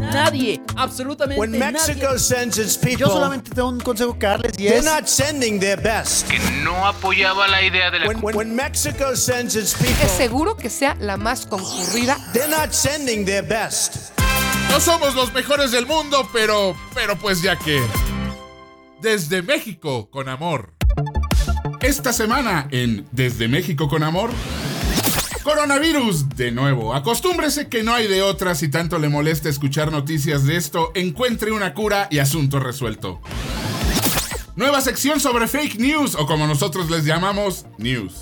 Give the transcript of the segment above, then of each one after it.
Nadie, absolutamente When Mexico nadie. sends its people, Yo solamente tengo un consejo que darles y they're es not sending their best. que no apoyaba la idea de la When, when, when Mexico sends its Es people, seguro que sea la más concurrida. they're not sending their best. No somos los mejores del mundo, pero, pero pues ya que. Desde México con amor. Esta semana en Desde México con amor. Coronavirus, de nuevo. Acostúmbrese que no hay de otra si tanto le molesta escuchar noticias de esto. Encuentre una cura y asunto resuelto. Nueva sección sobre fake news, o como nosotros les llamamos, news.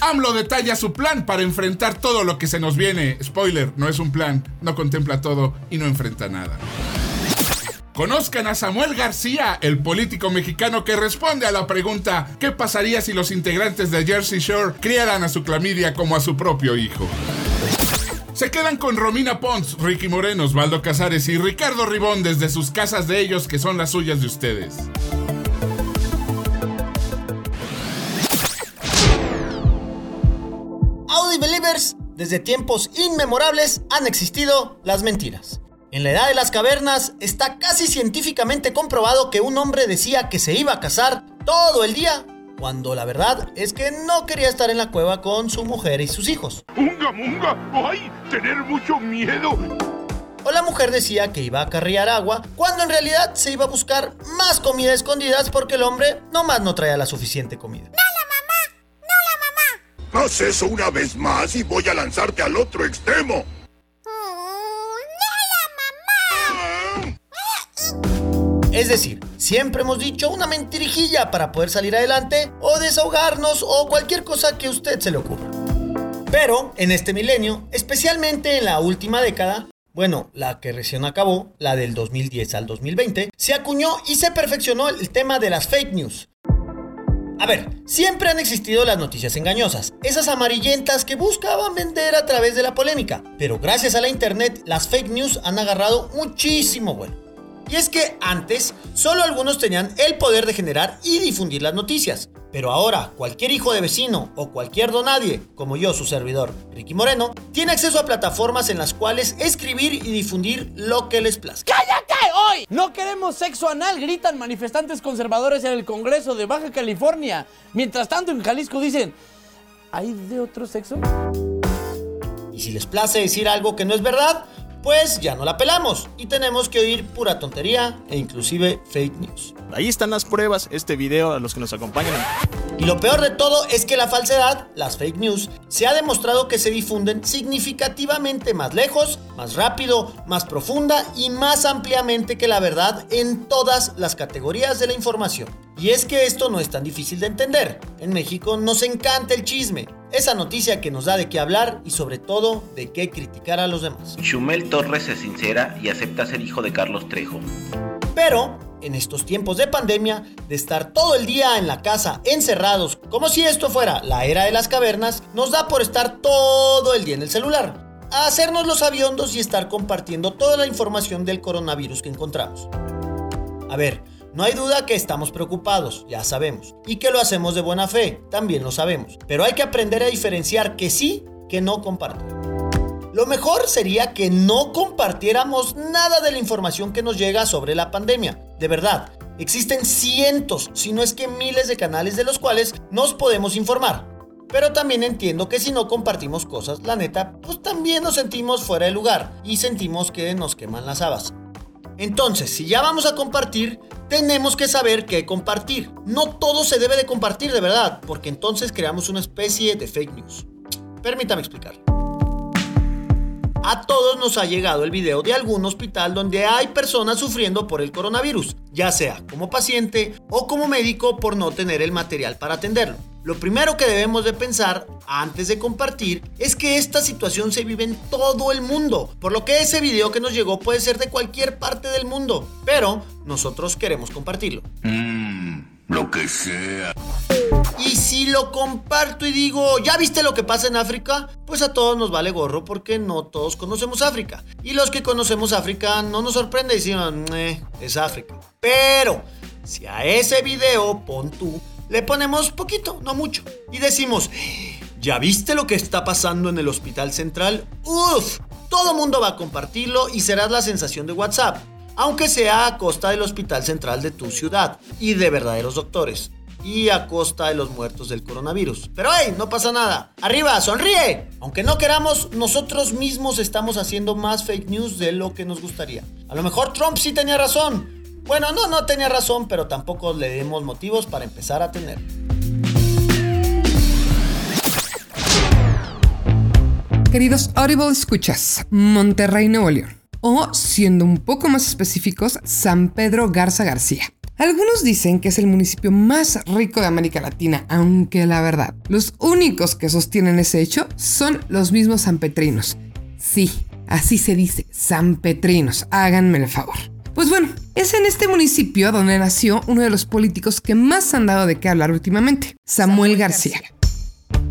AMLO detalla su plan para enfrentar todo lo que se nos viene. Spoiler, no es un plan, no contempla todo y no enfrenta nada. Conozcan a Samuel García, el político mexicano que responde a la pregunta ¿qué pasaría si los integrantes de Jersey Shore criaran a su clamidia como a su propio hijo? Se quedan con Romina Pons, Ricky Moreno, Osvaldo Casares y Ricardo Ribón desde sus casas de ellos que son las suyas de ustedes. Audi Believers, desde tiempos inmemorables han existido las mentiras. En la edad de las cavernas está casi científicamente comprobado que un hombre decía que se iba a casar todo el día, cuando la verdad es que no quería estar en la cueva con su mujer y sus hijos. ¡Munga, munga! ¡Ay! ¡Tener mucho miedo! O la mujer decía que iba a carriar agua, cuando en realidad se iba a buscar más comida escondidas porque el hombre nomás no traía la suficiente comida. Haz eso una vez más y voy a lanzarte al otro extremo. Es decir, siempre hemos dicho una mentirijilla para poder salir adelante o desahogarnos o cualquier cosa que a usted se le ocurra. Pero en este milenio, especialmente en la última década, bueno, la que recién acabó, la del 2010 al 2020, se acuñó y se perfeccionó el tema de las fake news. A ver, siempre han existido las noticias engañosas, esas amarillentas que buscaban vender a través de la polémica, pero gracias a la internet las fake news han agarrado muchísimo vuelo. Y es que antes solo algunos tenían el poder de generar y difundir las noticias. Pero ahora cualquier hijo de vecino o cualquier donadie, como yo su servidor, Ricky Moreno, tiene acceso a plataformas en las cuales escribir y difundir lo que les plazca. No queremos sexo anal, gritan manifestantes conservadores en el Congreso de Baja California. Mientras tanto, en Jalisco dicen, ¿hay de otro sexo? Y si les place decir algo que no es verdad, pues ya no la pelamos y tenemos que oír pura tontería e inclusive fake news. Ahí están las pruebas, este video a los que nos acompañan. Y lo peor de todo es que la falsedad, las fake news, se ha demostrado que se difunden significativamente más lejos, más rápido, más profunda y más ampliamente que la verdad en todas las categorías de la información. Y es que esto no es tan difícil de entender. En México nos encanta el chisme, esa noticia que nos da de qué hablar y sobre todo de qué criticar a los demás. Chumel Torres se sincera y acepta ser hijo de Carlos Trejo. Pero, en estos tiempos de pandemia, de estar todo el día en la casa encerrados, como si esto fuera la era de las cavernas, nos da por estar todo el día en el celular, a hacernos los aviondos y estar compartiendo toda la información del coronavirus que encontramos. A ver, no hay duda que estamos preocupados, ya sabemos, y que lo hacemos de buena fe, también lo sabemos, pero hay que aprender a diferenciar que sí, que no compartir. Lo mejor sería que no compartiéramos nada de la información que nos llega sobre la pandemia. De verdad, existen cientos, si no es que miles de canales de los cuales nos podemos informar. Pero también entiendo que si no compartimos cosas, la neta, pues también nos sentimos fuera de lugar y sentimos que nos queman las habas. Entonces, si ya vamos a compartir, tenemos que saber qué compartir. No todo se debe de compartir de verdad, porque entonces creamos una especie de fake news. Permítame explicar. A todos nos ha llegado el video de algún hospital donde hay personas sufriendo por el coronavirus, ya sea como paciente o como médico por no tener el material para atenderlo. Lo primero que debemos de pensar antes de compartir es que esta situación se vive en todo el mundo, por lo que ese video que nos llegó puede ser de cualquier parte del mundo, pero nosotros queremos compartirlo. Mmm, Lo que sea. Y si lo comparto y digo, ¿ya viste lo que pasa en África? Pues a todos nos vale gorro porque no todos conocemos África. Y los que conocemos África no nos sorprende y decimos, eh, es África. Pero, si a ese video, pon tú, le ponemos poquito, no mucho, y decimos, ¿ya viste lo que está pasando en el hospital central? Uf, todo mundo va a compartirlo y serás la sensación de WhatsApp, aunque sea a costa del hospital central de tu ciudad y de verdaderos doctores y a costa de los muertos del coronavirus. Pero hey, no pasa nada. Arriba, sonríe. Aunque no queramos, nosotros mismos estamos haciendo más fake news de lo que nos gustaría. A lo mejor Trump sí tenía razón. Bueno, no, no tenía razón, pero tampoco le demos motivos para empezar a tener. Queridos Audible escuchas, Monterrey, Nuevo León. O, siendo un poco más específicos, San Pedro Garza García. Algunos dicen que es el municipio más rico de América Latina, aunque la verdad, los únicos que sostienen ese hecho son los mismos sanpetrinos. Sí, así se dice, sanpetrinos, háganme el favor. Pues bueno, es en este municipio donde nació uno de los políticos que más han dado de qué hablar últimamente, Samuel, García.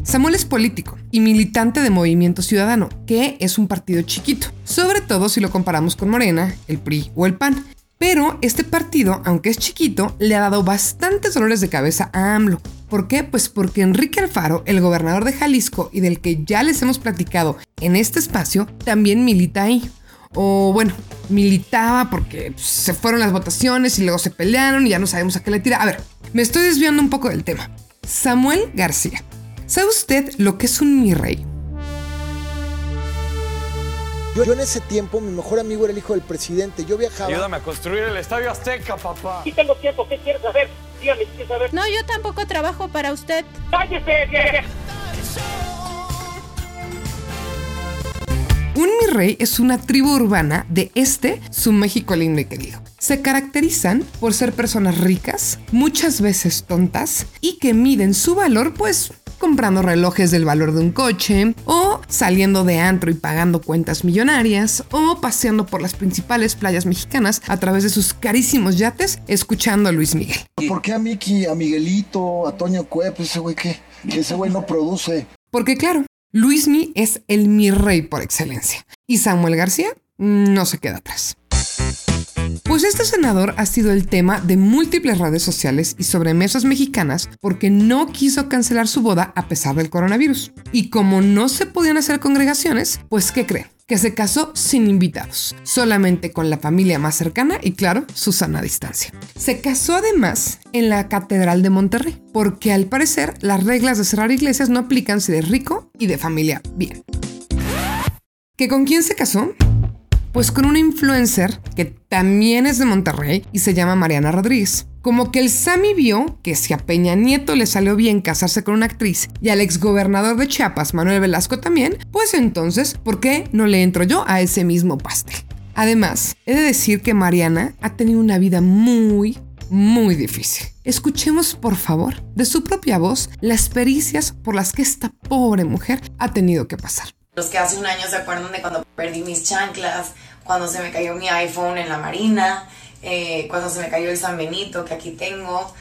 Samuel es político y militante de Movimiento Ciudadano, que es un partido chiquito, sobre todo si lo comparamos con Morena, el PRI o el PAN, pero este partido, aunque es chiquito, le ha dado bastantes dolores de cabeza a AMLO. ¿Por qué? Pues porque Enrique Alfaro, el gobernador de Jalisco y del que ya les hemos platicado en este espacio, también milita ahí. O bueno, militaba porque pues, se fueron las votaciones y luego se pelearon y ya no sabemos a qué le tira. A ver, me estoy desviando un poco del tema. Samuel García. ¿Sabe usted lo que es un mi rey? Yo, yo, en ese tiempo, mi mejor amigo era el hijo del presidente. Yo viajaba. Ayúdame a construir el Estadio Azteca, papá. Sí tengo tiempo. ¿Qué quieres saber? Dígame, ¿qué quieres saber? No, yo tampoco trabajo para usted. ¡Cállese! Un mi rey es una tribu urbana de este, su México lindo y querido. Se caracterizan por ser personas ricas, muchas veces tontas, y que miden su valor pues comprando relojes del valor de un coche, o saliendo de antro y pagando cuentas millonarias, o paseando por las principales playas mexicanas a través de sus carísimos yates, escuchando a Luis Miguel. ¿Por qué a Miki, a Miguelito, a Toño Cuep, ese güey que, que ese güey no produce? Porque claro, Luismi es el mi rey por excelencia, y Samuel García no se queda atrás. Pues este senador ha sido el tema de múltiples redes sociales y sobremesas mexicanas porque no quiso cancelar su boda a pesar del coronavirus. Y como no se podían hacer congregaciones, pues ¿qué creen? Que se casó sin invitados, solamente con la familia más cercana y claro, su sana distancia. Se casó además en la Catedral de Monterrey, porque al parecer las reglas de cerrar iglesias no aplican si eres rico y de familia bien. ¿Que con quién se casó? Pues con una influencer que también es de Monterrey y se llama Mariana Rodríguez. Como que el Sami vio que si a Peña Nieto le salió bien casarse con una actriz y al exgobernador de Chiapas, Manuel Velasco también, pues entonces, ¿por qué no le entro yo a ese mismo pastel? Además, he de decir que Mariana ha tenido una vida muy, muy difícil. Escuchemos, por favor, de su propia voz las pericias por las que esta pobre mujer ha tenido que pasar. Los que hace un año se acuerdan de cuando perdí mis chanclas, cuando se me cayó mi iPhone en la marina, eh, cuando se me cayó el San Benito que aquí tengo,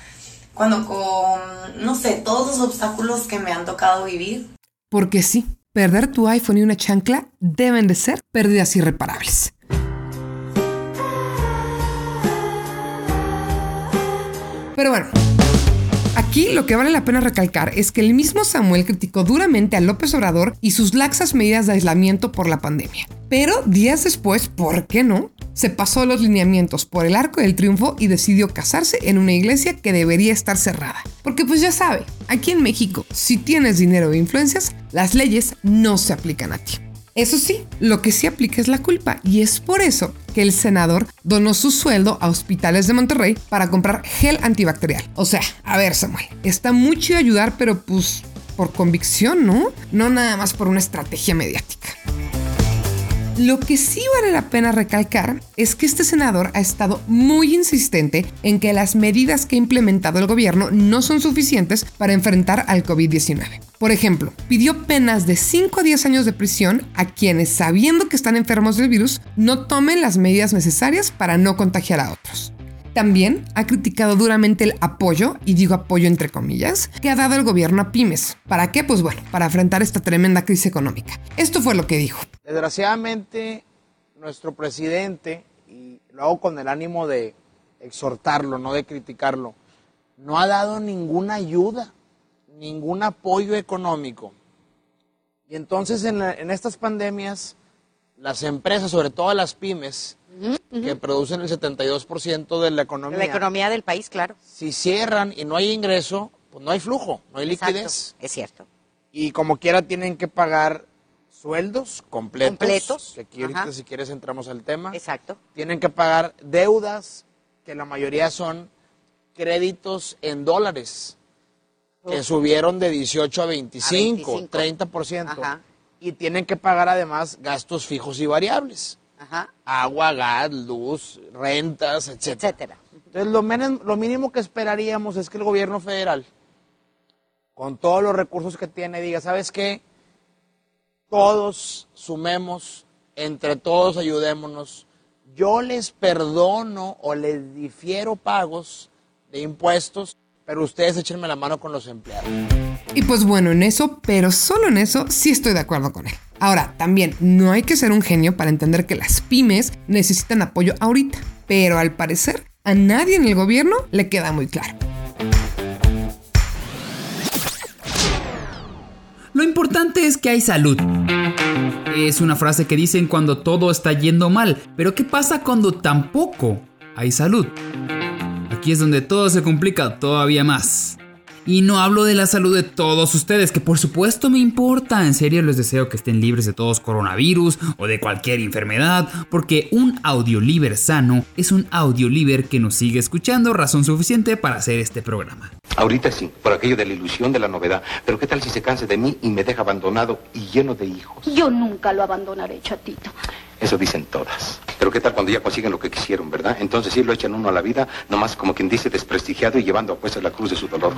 cuando con, no sé, todos los obstáculos que me han tocado vivir. Porque sí, perder tu iPhone y una chancla deben de ser pérdidas irreparables. Pero bueno, Aquí lo que vale la pena recalcar es que el mismo Samuel criticó duramente a López Obrador y sus laxas medidas de aislamiento por la pandemia. Pero días después, ¿por qué no? Se pasó los lineamientos por el arco del triunfo y decidió casarse en una iglesia que debería estar cerrada. Porque pues ya sabe, aquí en México, si tienes dinero e influencias, las leyes no se aplican a ti. Eso sí, lo que sí aplica es la culpa y es por eso que el senador donó su sueldo a hospitales de Monterrey para comprar gel antibacterial. O sea, a ver Samuel, está muy chido ayudar, pero pues por convicción, ¿no? No nada más por una estrategia mediática. Lo que sí vale la pena recalcar es que este senador ha estado muy insistente en que las medidas que ha implementado el gobierno no son suficientes para enfrentar al COVID-19. Por ejemplo, pidió penas de 5 a 10 años de prisión a quienes, sabiendo que están enfermos del virus, no tomen las medidas necesarias para no contagiar a otros. También ha criticado duramente el apoyo, y digo apoyo entre comillas, que ha dado el gobierno a pymes. ¿Para qué? Pues bueno, para enfrentar esta tremenda crisis económica. Esto fue lo que dijo. Desgraciadamente, nuestro presidente, y lo hago con el ánimo de exhortarlo, no de criticarlo, no ha dado ninguna ayuda, ningún apoyo económico. Y entonces en, en estas pandemias, las empresas, sobre todo las pymes, que producen el 72% de la economía, La economía del país, claro. si cierran y no hay ingreso, pues no hay flujo, no hay Exacto, liquidez. Es cierto. Y como quiera tienen que pagar sueldos completos. Completos, que aquí ahorita ajá. si quieres entramos al tema. Exacto. Tienen que pagar deudas, que la mayoría son créditos en dólares, que subieron de 18 a 25, 25. 30%. Ajá. Y tienen que pagar además gastos fijos y variables. Ajá. Agua, gas, luz, rentas, etcétera. Etcétera. Entonces, lo, menos- lo mínimo que esperaríamos es que el gobierno federal, con todos los recursos que tiene, diga, ¿sabes qué? Todos sumemos, entre todos ayudémonos. Yo les perdono o les difiero pagos de impuestos, pero ustedes échenme la mano con los empleados. Y pues bueno, en eso, pero solo en eso, sí estoy de acuerdo con él. Ahora, también no hay que ser un genio para entender que las pymes necesitan apoyo ahorita, pero al parecer a nadie en el gobierno le queda muy claro. Lo importante es que hay salud. Es una frase que dicen cuando todo está yendo mal, pero ¿qué pasa cuando tampoco hay salud? Aquí es donde todo se complica todavía más. Y no hablo de la salud de todos ustedes, que por supuesto me importa. En serio les deseo que estén libres de todos coronavirus o de cualquier enfermedad, porque un audioliber sano es un audioliber que nos sigue escuchando, razón suficiente para hacer este programa. Ahorita sí, por aquello de la ilusión de la novedad. Pero ¿qué tal si se cansa de mí y me deja abandonado y lleno de hijos? Yo nunca lo abandonaré, chatito. Eso dicen todas. Pero ¿qué tal cuando ya consiguen lo que quisieron, verdad? Entonces sí lo echan uno a la vida, nomás como quien dice desprestigiado y llevando a puesta la cruz de su dolor.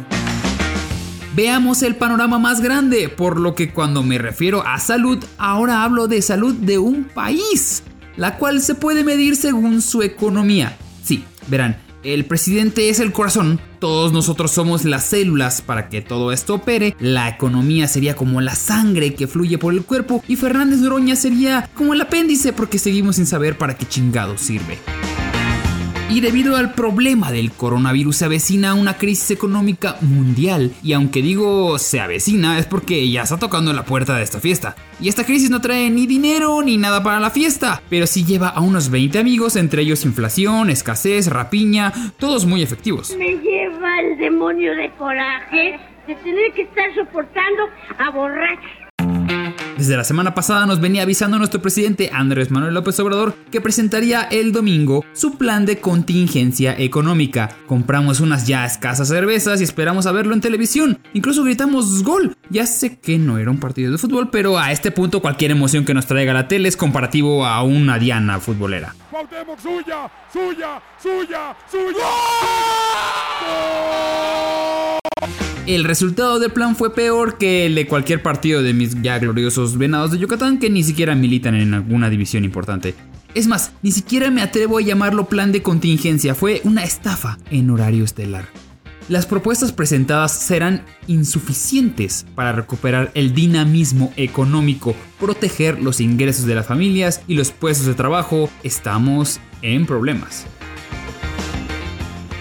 Veamos el panorama más grande, por lo que cuando me refiero a salud, ahora hablo de salud de un país, la cual se puede medir según su economía. Sí, verán, el presidente es el corazón, todos nosotros somos las células para que todo esto opere, la economía sería como la sangre que fluye por el cuerpo y Fernández Noroña sería como el apéndice porque seguimos sin saber para qué chingado sirve. Y debido al problema del coronavirus se avecina una crisis económica mundial. Y aunque digo se avecina es porque ya está tocando la puerta de esta fiesta. Y esta crisis no trae ni dinero ni nada para la fiesta, pero sí lleva a unos 20 amigos, entre ellos inflación, escasez, rapiña, todos muy efectivos. Me lleva el demonio de coraje de tener que estar soportando a borrachos. Desde la semana pasada nos venía avisando nuestro presidente Andrés Manuel López Obrador que presentaría el domingo su plan de contingencia económica. Compramos unas ya escasas cervezas y esperamos a verlo en televisión. Incluso gritamos gol. Ya sé que no era un partido de fútbol, pero a este punto cualquier emoción que nos traiga la tele es comparativo a una diana futbolera. Cuauhtémoc, suya, suya, suya, suya. El resultado del plan fue peor que el de cualquier partido de mis ya gloriosos venados de Yucatán que ni siquiera militan en alguna división importante. Es más, ni siquiera me atrevo a llamarlo plan de contingencia, fue una estafa en horario estelar. Las propuestas presentadas serán insuficientes para recuperar el dinamismo económico, proteger los ingresos de las familias y los puestos de trabajo. Estamos en problemas.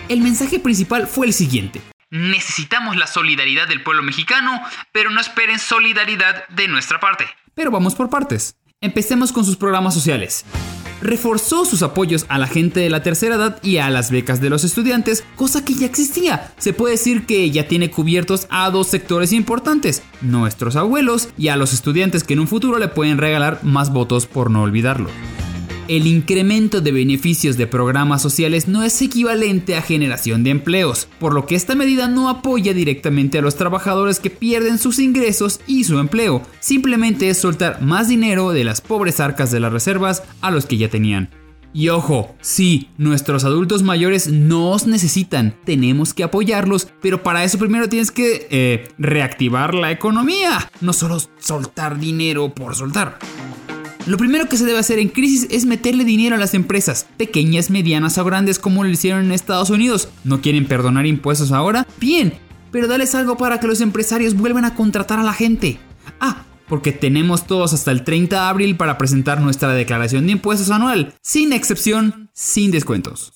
El mensaje principal fue el siguiente. Necesitamos la solidaridad del pueblo mexicano, pero no esperen solidaridad de nuestra parte. Pero vamos por partes. Empecemos con sus programas sociales. Reforzó sus apoyos a la gente de la tercera edad y a las becas de los estudiantes, cosa que ya existía. Se puede decir que ya tiene cubiertos a dos sectores importantes, nuestros abuelos y a los estudiantes que en un futuro le pueden regalar más votos por no olvidarlo. El incremento de beneficios de programas sociales no es equivalente a generación de empleos, por lo que esta medida no apoya directamente a los trabajadores que pierden sus ingresos y su empleo, simplemente es soltar más dinero de las pobres arcas de las reservas a los que ya tenían. Y ojo, sí, nuestros adultos mayores nos necesitan, tenemos que apoyarlos, pero para eso primero tienes que eh, reactivar la economía, no solo soltar dinero por soltar. Lo primero que se debe hacer en crisis es meterle dinero a las empresas, pequeñas, medianas o grandes como lo hicieron en Estados Unidos. ¿No quieren perdonar impuestos ahora? Bien, pero dales algo para que los empresarios vuelvan a contratar a la gente. Ah, porque tenemos todos hasta el 30 de abril para presentar nuestra declaración de impuestos anual, sin excepción, sin descuentos.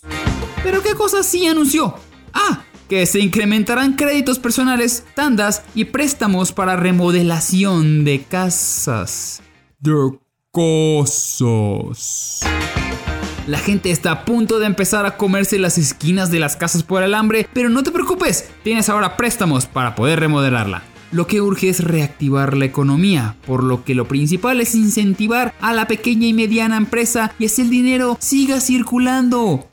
Pero ¿qué cosa sí anunció? Ah, que se incrementarán créditos personales, tandas y préstamos para remodelación de casas. Cosas. La gente está a punto de empezar a comerse las esquinas de las casas por el hambre, pero no te preocupes, tienes ahora préstamos para poder remodelarla. Lo que urge es reactivar la economía, por lo que lo principal es incentivar a la pequeña y mediana empresa y así el dinero siga circulando.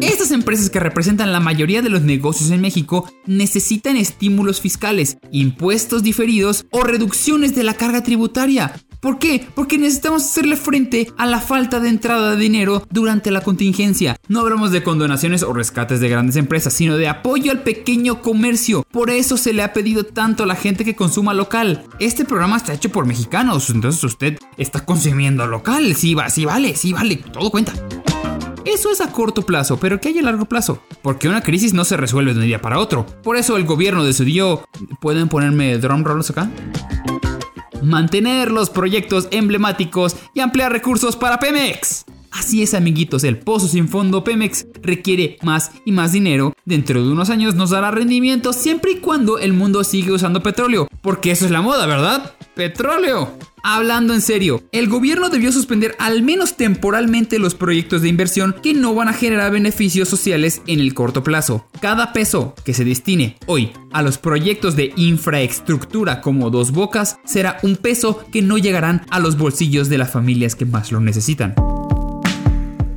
Estas empresas que representan la mayoría de los negocios en México necesitan estímulos fiscales, impuestos diferidos o reducciones de la carga tributaria. ¿Por qué? Porque necesitamos hacerle frente a la falta de entrada de dinero durante la contingencia. No hablamos de condonaciones o rescates de grandes empresas, sino de apoyo al pequeño comercio. Por eso se le ha pedido tanto a la gente que consuma local. Este programa está hecho por mexicanos, entonces usted está consumiendo local. Sí, va, sí vale, sí vale, todo cuenta. Eso es a corto plazo, pero ¿qué hay a largo plazo? Porque una crisis no se resuelve de un día para otro. Por eso el gobierno decidió... ¿Pueden ponerme drum rolls acá? Mantener los proyectos emblemáticos y ampliar recursos para Pemex. Así es, amiguitos, el pozo sin fondo Pemex requiere más y más dinero. Dentro de unos años nos dará rendimiento siempre y cuando el mundo siga usando petróleo. Porque eso es la moda, ¿verdad? Petróleo. Hablando en serio, el gobierno debió suspender al menos temporalmente los proyectos de inversión que no van a generar beneficios sociales en el corto plazo. Cada peso que se destine hoy a los proyectos de infraestructura como Dos Bocas será un peso que no llegarán a los bolsillos de las familias que más lo necesitan.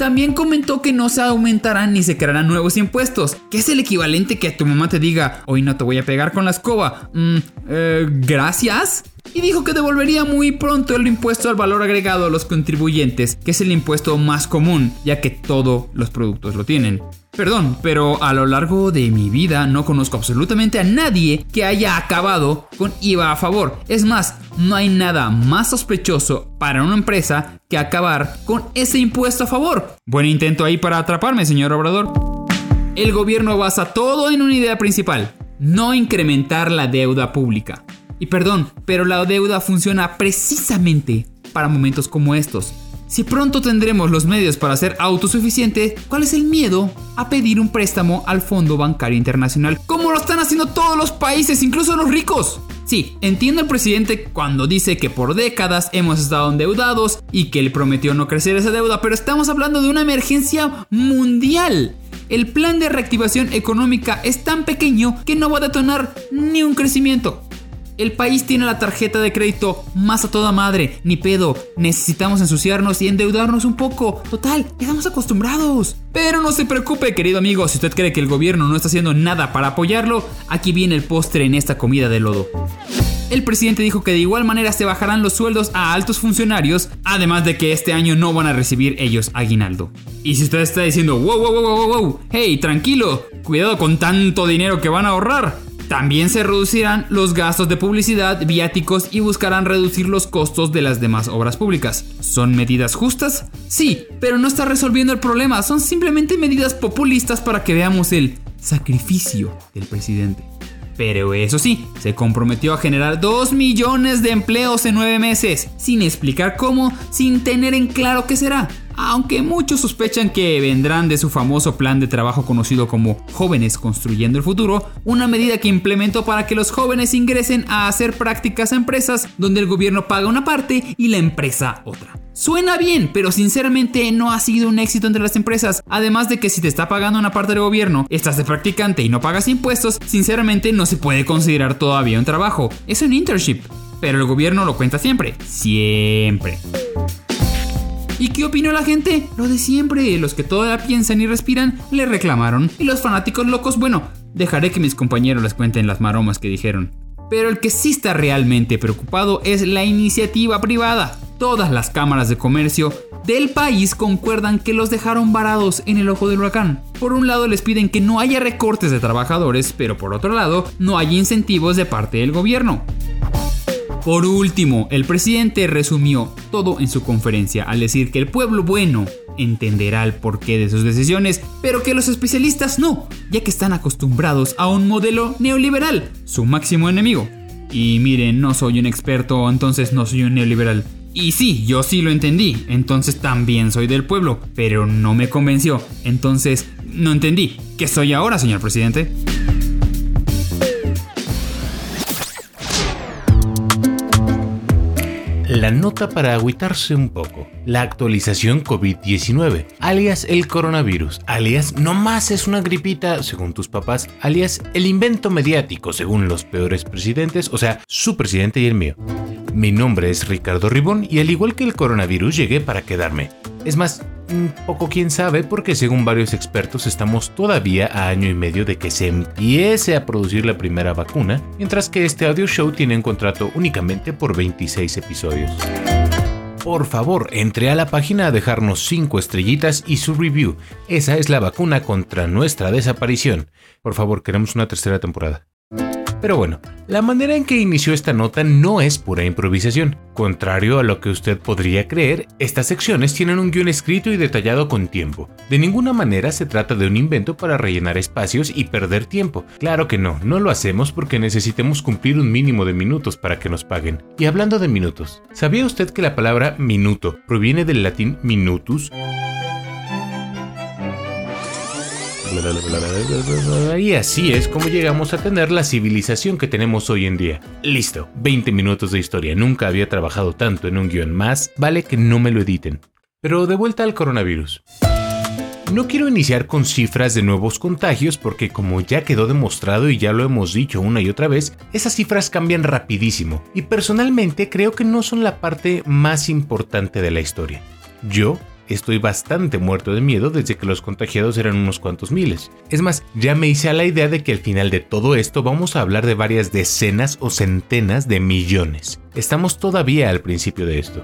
También comentó que no se aumentarán ni se crearán nuevos impuestos, que es el equivalente que a tu mamá te diga, hoy no te voy a pegar con la escoba. Mm, eh, Gracias. Y dijo que devolvería muy pronto el impuesto al valor agregado a los contribuyentes, que es el impuesto más común, ya que todos los productos lo tienen. Perdón, pero a lo largo de mi vida no conozco absolutamente a nadie que haya acabado con IVA a favor. Es más, no hay nada más sospechoso para una empresa que acabar con ese impuesto a favor. Buen intento ahí para atraparme, señor Obrador. El gobierno basa todo en una idea principal, no incrementar la deuda pública. Y perdón, pero la deuda funciona precisamente para momentos como estos. Si pronto tendremos los medios para ser autosuficientes, ¿cuál es el miedo a pedir un préstamo al Fondo Bancario Internacional? Como lo están haciendo todos los países, incluso los ricos. Sí, entiendo al presidente cuando dice que por décadas hemos estado endeudados y que él prometió no crecer esa deuda, pero estamos hablando de una emergencia mundial. El plan de reactivación económica es tan pequeño que no va a detonar ni un crecimiento. El país tiene la tarjeta de crédito más a toda madre, ni pedo. Necesitamos ensuciarnos y endeudarnos un poco. Total, estamos acostumbrados. Pero no se preocupe, querido amigo, si usted cree que el gobierno no está haciendo nada para apoyarlo, aquí viene el postre en esta comida de lodo. El presidente dijo que de igual manera se bajarán los sueldos a altos funcionarios, además de que este año no van a recibir ellos aguinaldo. Y si usted está diciendo, wow, wow, wow, wow, wow, hey, tranquilo, cuidado con tanto dinero que van a ahorrar, también se reducirán los gastos de publicidad, viáticos y buscarán reducir los costos de las demás obras públicas. ¿Son medidas justas? Sí, pero no está resolviendo el problema, son simplemente medidas populistas para que veamos el sacrificio del presidente. Pero eso sí, se comprometió a generar 2 millones de empleos en 9 meses, sin explicar cómo, sin tener en claro qué será. Aunque muchos sospechan que vendrán de su famoso plan de trabajo conocido como Jóvenes Construyendo el Futuro, una medida que implementó para que los jóvenes ingresen a hacer prácticas a empresas donde el gobierno paga una parte y la empresa otra. Suena bien, pero sinceramente no ha sido un éxito entre las empresas. Además de que si te está pagando una parte del gobierno, estás de practicante y no pagas impuestos, sinceramente no se puede considerar todavía un trabajo. Es un internship. Pero el gobierno lo cuenta siempre. Siempre. ¿Y qué opinó la gente? Lo de siempre. Los que todavía piensan y respiran le reclamaron. Y los fanáticos locos, bueno, dejaré que mis compañeros les cuenten las maromas que dijeron. Pero el que sí está realmente preocupado es la iniciativa privada. Todas las cámaras de comercio del país concuerdan que los dejaron varados en el ojo del huracán. Por un lado les piden que no haya recortes de trabajadores, pero por otro lado no hay incentivos de parte del gobierno. Por último, el presidente resumió todo en su conferencia al decir que el pueblo bueno entenderá el porqué de sus decisiones, pero que los especialistas no, ya que están acostumbrados a un modelo neoliberal, su máximo enemigo. Y miren, no soy un experto, entonces no soy un neoliberal. Y sí, yo sí lo entendí, entonces también soy del pueblo, pero no me convenció, entonces no entendí. ¿Qué soy ahora, señor presidente? Nota para agüitarse un poco. La actualización COVID-19, alias el coronavirus, alias no más es una gripita, según tus papás, alias el invento mediático, según los peores presidentes, o sea, su presidente y el mío. Mi nombre es Ricardo Ribón y al igual que el coronavirus llegué para quedarme. Es más, un poco quién sabe porque según varios expertos estamos todavía a año y medio de que se empiece a producir la primera vacuna, mientras que este audio show tiene un contrato únicamente por 26 episodios. Por favor, entre a la página a dejarnos 5 estrellitas y su review. Esa es la vacuna contra nuestra desaparición. Por favor, queremos una tercera temporada. Pero bueno, la manera en que inició esta nota no es pura improvisación. Contrario a lo que usted podría creer, estas secciones tienen un guion escrito y detallado con tiempo. De ninguna manera se trata de un invento para rellenar espacios y perder tiempo. Claro que no, no lo hacemos porque necesitemos cumplir un mínimo de minutos para que nos paguen. Y hablando de minutos, ¿sabía usted que la palabra minuto proviene del latín minutus? Y así es como llegamos a tener la civilización que tenemos hoy en día. Listo, 20 minutos de historia. Nunca había trabajado tanto en un guion más. Vale que no me lo editen. Pero de vuelta al coronavirus. No quiero iniciar con cifras de nuevos contagios porque como ya quedó demostrado y ya lo hemos dicho una y otra vez, esas cifras cambian rapidísimo y personalmente creo que no son la parte más importante de la historia. Yo estoy bastante muerto de miedo desde que los contagiados eran unos cuantos miles. Es más, ya me hice a la idea de que al final de todo esto vamos a hablar de varias decenas o centenas de millones. Estamos todavía al principio de esto.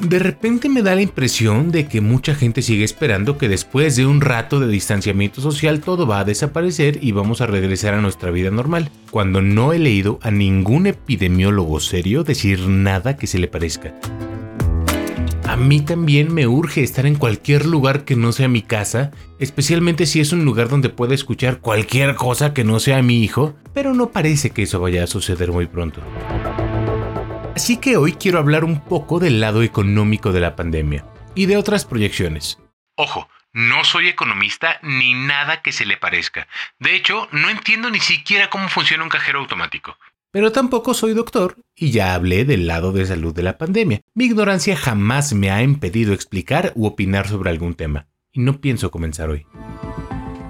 De repente me da la impresión de que mucha gente sigue esperando que después de un rato de distanciamiento social todo va a desaparecer y vamos a regresar a nuestra vida normal, cuando no he leído a ningún epidemiólogo serio decir nada que se le parezca. A mí también me urge estar en cualquier lugar que no sea mi casa, especialmente si es un lugar donde pueda escuchar cualquier cosa que no sea mi hijo, pero no parece que eso vaya a suceder muy pronto. Así que hoy quiero hablar un poco del lado económico de la pandemia y de otras proyecciones. Ojo, no soy economista ni nada que se le parezca. De hecho, no entiendo ni siquiera cómo funciona un cajero automático. Pero tampoco soy doctor y ya hablé del lado de salud de la pandemia. Mi ignorancia jamás me ha impedido explicar u opinar sobre algún tema. Y no pienso comenzar hoy.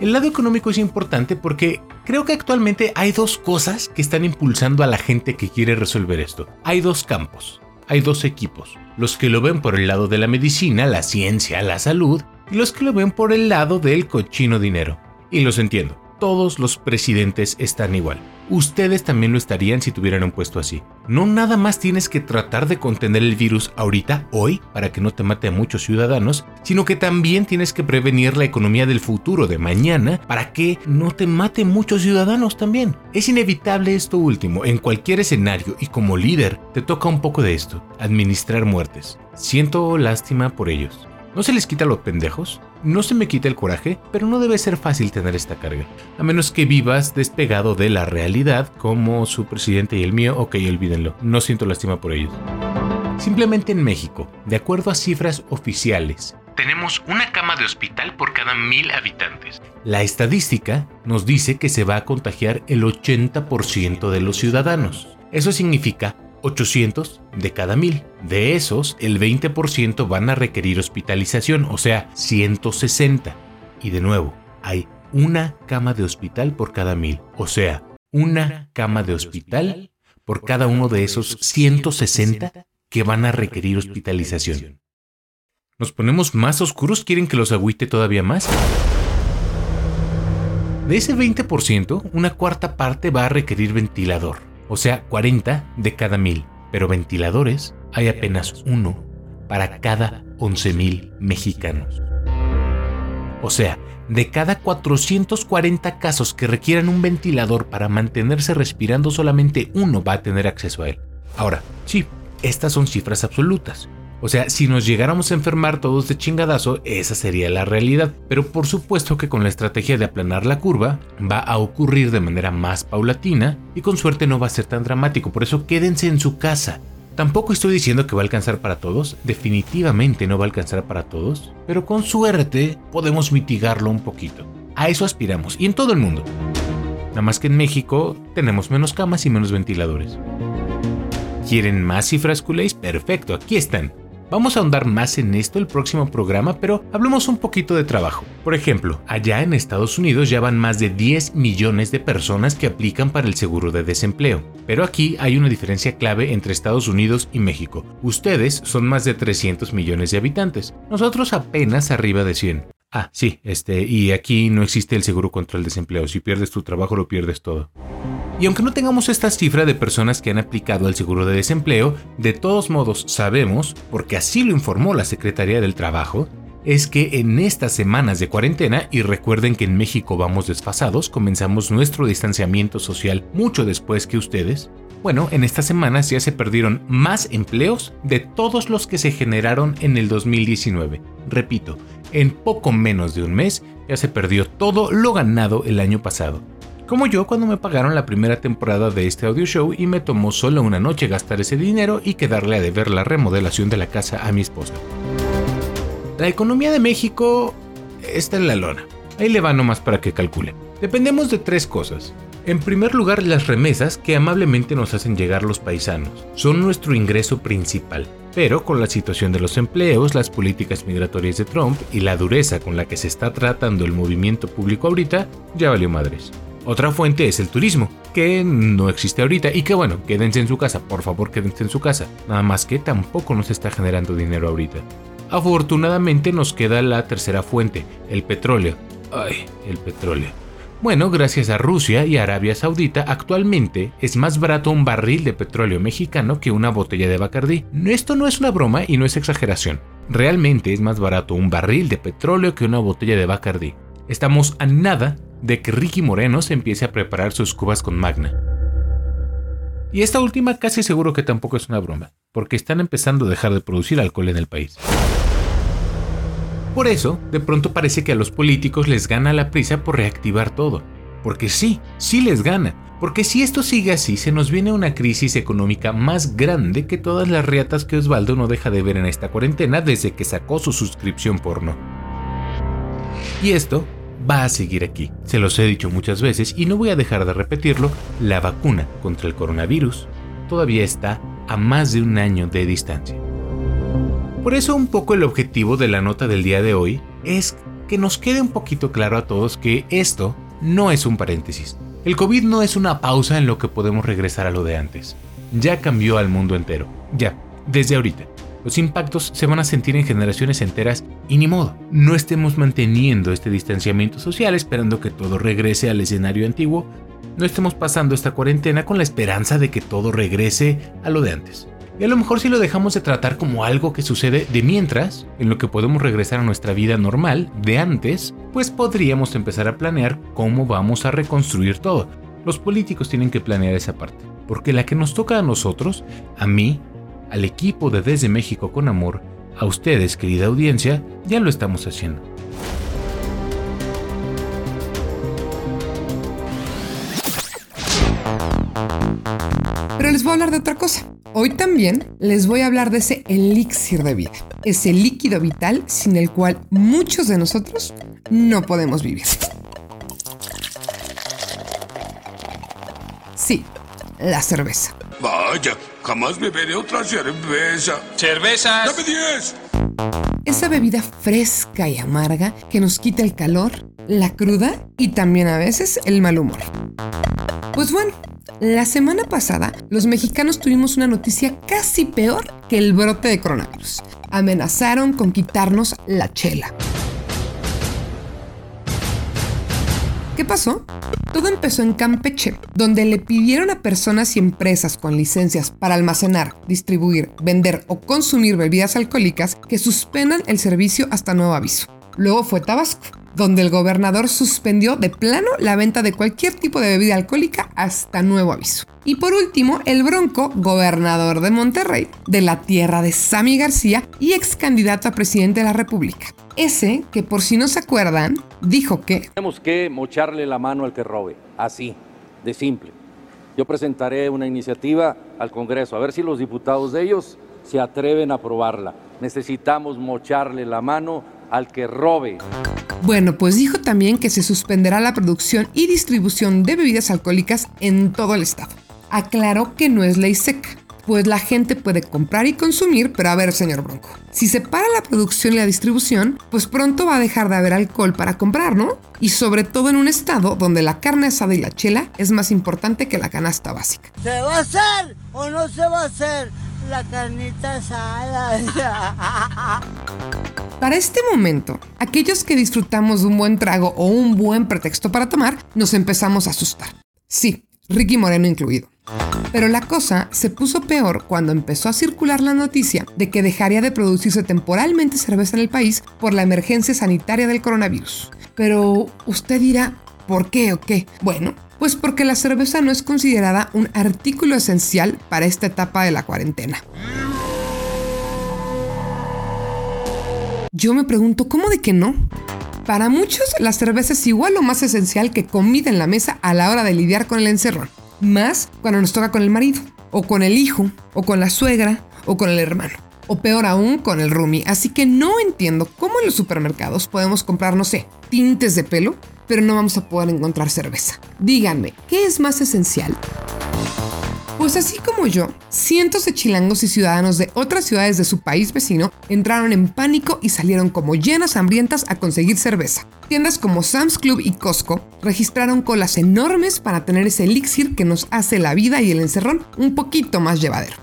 El lado económico es importante porque creo que actualmente hay dos cosas que están impulsando a la gente que quiere resolver esto. Hay dos campos, hay dos equipos. Los que lo ven por el lado de la medicina, la ciencia, la salud, y los que lo ven por el lado del cochino dinero. Y los entiendo todos los presidentes están igual. Ustedes también lo estarían si tuvieran un puesto así. No nada más tienes que tratar de contener el virus ahorita, hoy, para que no te mate a muchos ciudadanos, sino que también tienes que prevenir la economía del futuro de mañana para que no te mate muchos ciudadanos también. Es inevitable esto último, en cualquier escenario y como líder te toca un poco de esto, administrar muertes. Siento lástima por ellos. ¿No se les quita los pendejos? No se me quita el coraje, pero no debe ser fácil tener esta carga. A menos que vivas despegado de la realidad, como su presidente y el mío, ok, olvídenlo. No siento lástima por ellos. Simplemente en México, de acuerdo a cifras oficiales, tenemos una cama de hospital por cada mil habitantes. La estadística nos dice que se va a contagiar el 80% de los ciudadanos. Eso significa 800 de cada 1000. De esos, el 20% van a requerir hospitalización, o sea, 160. Y de nuevo, hay una cama de hospital por cada 1000, o sea, una cama de hospital por cada uno de esos 160 que van a requerir hospitalización. ¿Nos ponemos más oscuros? ¿Quieren que los agüite todavía más? De ese 20%, una cuarta parte va a requerir ventilador o sea 40 de cada mil, pero ventiladores hay apenas uno para cada 11.000 mexicanos. O sea, de cada 440 casos que requieran un ventilador para mantenerse respirando, solamente uno va a tener acceso a él. Ahora, sí, estas son cifras absolutas. O sea, si nos llegáramos a enfermar todos de chingadazo, esa sería la realidad. Pero por supuesto que con la estrategia de aplanar la curva, va a ocurrir de manera más paulatina y con suerte no va a ser tan dramático. Por eso quédense en su casa. Tampoco estoy diciendo que va a alcanzar para todos, definitivamente no va a alcanzar para todos, pero con suerte podemos mitigarlo un poquito. A eso aspiramos, y en todo el mundo. Nada más que en México tenemos menos camas y menos ventiladores. ¿Quieren más cifras culés? Perfecto, aquí están. Vamos a ahondar más en esto el próximo programa, pero hablemos un poquito de trabajo. Por ejemplo, allá en Estados Unidos ya van más de 10 millones de personas que aplican para el seguro de desempleo. Pero aquí hay una diferencia clave entre Estados Unidos y México. Ustedes son más de 300 millones de habitantes, nosotros apenas arriba de 100. Ah, sí, este, y aquí no existe el seguro contra el desempleo. Si pierdes tu trabajo, lo pierdes todo. Y aunque no tengamos esta cifra de personas que han aplicado el seguro de desempleo, de todos modos sabemos, porque así lo informó la Secretaría del Trabajo, es que en estas semanas de cuarentena, y recuerden que en México vamos desfasados, comenzamos nuestro distanciamiento social mucho después que ustedes, bueno, en estas semanas ya se perdieron más empleos de todos los que se generaron en el 2019. Repito, en poco menos de un mes ya se perdió todo lo ganado el año pasado. Como yo cuando me pagaron la primera temporada de este audio show y me tomó solo una noche gastar ese dinero y quedarle a deber la remodelación de la casa a mi esposa. La economía de México está en la lona. Ahí le va nomás para que calcule. Dependemos de tres cosas. En primer lugar, las remesas que amablemente nos hacen llegar los paisanos. Son nuestro ingreso principal. Pero con la situación de los empleos, las políticas migratorias de Trump y la dureza con la que se está tratando el movimiento público ahorita, ya valió madres. Otra fuente es el turismo, que no existe ahorita y que bueno, quédense en su casa, por favor quédense en su casa. Nada más que tampoco nos está generando dinero ahorita. Afortunadamente nos queda la tercera fuente, el petróleo. Ay, el petróleo. Bueno, gracias a Rusia y Arabia Saudita, actualmente es más barato un barril de petróleo mexicano que una botella de Bacardí. Esto no es una broma y no es exageración. Realmente es más barato un barril de petróleo que una botella de Bacardí. Estamos a nada de que Ricky Moreno se empiece a preparar sus cubas con Magna. Y esta última casi seguro que tampoco es una broma, porque están empezando a dejar de producir alcohol en el país. Por eso, de pronto parece que a los políticos les gana la prisa por reactivar todo. Porque sí, sí les gana. Porque si esto sigue así, se nos viene una crisis económica más grande que todas las riatas que Osvaldo no deja de ver en esta cuarentena desde que sacó su suscripción porno. Y esto va a seguir aquí. Se los he dicho muchas veces y no voy a dejar de repetirlo, la vacuna contra el coronavirus todavía está a más de un año de distancia. Por eso un poco el objetivo de la nota del día de hoy es que nos quede un poquito claro a todos que esto no es un paréntesis. El COVID no es una pausa en lo que podemos regresar a lo de antes. Ya cambió al mundo entero. Ya, desde ahorita. Los impactos se van a sentir en generaciones enteras y ni modo, no estemos manteniendo este distanciamiento social esperando que todo regrese al escenario antiguo, no estemos pasando esta cuarentena con la esperanza de que todo regrese a lo de antes. Y a lo mejor si lo dejamos de tratar como algo que sucede de mientras, en lo que podemos regresar a nuestra vida normal de antes, pues podríamos empezar a planear cómo vamos a reconstruir todo. Los políticos tienen que planear esa parte, porque la que nos toca a nosotros, a mí, al equipo de Desde México con Amor, a ustedes, querida audiencia, ya lo estamos haciendo. Pero les voy a hablar de otra cosa. Hoy también les voy a hablar de ese elixir de vida, ese líquido vital sin el cual muchos de nosotros no podemos vivir. Sí, la cerveza. Vaya, jamás beberé otra cerveza. ¡Cervezas! ¡Dame 10! Esa bebida fresca y amarga que nos quita el calor, la cruda y también a veces el mal humor. Pues bueno, la semana pasada los mexicanos tuvimos una noticia casi peor que el brote de coronavirus. Amenazaron con quitarnos la chela. ¿Qué pasó? Todo empezó en Campeche, donde le pidieron a personas y empresas con licencias para almacenar, distribuir, vender o consumir bebidas alcohólicas que suspendan el servicio hasta nuevo aviso. Luego fue Tabasco, donde el gobernador suspendió de plano la venta de cualquier tipo de bebida alcohólica hasta nuevo aviso. Y por último, el Bronco, gobernador de Monterrey, de la tierra de Sammy García y ex candidato a presidente de la República. Ese que, por si no se acuerdan, dijo que... Tenemos que mocharle la mano al que robe, así, de simple. Yo presentaré una iniciativa al Congreso, a ver si los diputados de ellos se atreven a aprobarla. Necesitamos mocharle la mano al que robe. Bueno, pues dijo también que se suspenderá la producción y distribución de bebidas alcohólicas en todo el estado. Aclaró que no es ley seca, pues la gente puede comprar y consumir, pero a ver, señor Bronco, si se para la producción y la distribución, pues pronto va a dejar de haber alcohol para comprar, ¿no? Y sobre todo en un estado donde la carne asada y la chela es más importante que la canasta básica. ¿Se va a hacer o no se va a hacer la carnita asada? Para este momento, aquellos que disfrutamos de un buen trago o un buen pretexto para tomar, nos empezamos a asustar. Sí, Ricky Moreno incluido. Pero la cosa se puso peor cuando empezó a circular la noticia de que dejaría de producirse temporalmente cerveza en el país por la emergencia sanitaria del coronavirus. Pero usted dirá, ¿por qué o qué? Bueno, pues porque la cerveza no es considerada un artículo esencial para esta etapa de la cuarentena. Yo me pregunto, ¿cómo de que no? Para muchos, la cerveza es igual o más esencial que comida en la mesa a la hora de lidiar con el encerrón. Más cuando nos toca con el marido, o con el hijo, o con la suegra, o con el hermano. O peor aún, con el roomie. Así que no entiendo cómo en los supermercados podemos comprar, no sé, tintes de pelo, pero no vamos a poder encontrar cerveza. Díganme, ¿qué es más esencial? Pues así como yo, cientos de chilangos y ciudadanos de otras ciudades de su país vecino entraron en pánico y salieron como llenas hambrientas a conseguir cerveza. Tiendas como Sam's Club y Costco registraron colas enormes para tener ese elixir que nos hace la vida y el encerrón un poquito más llevadero.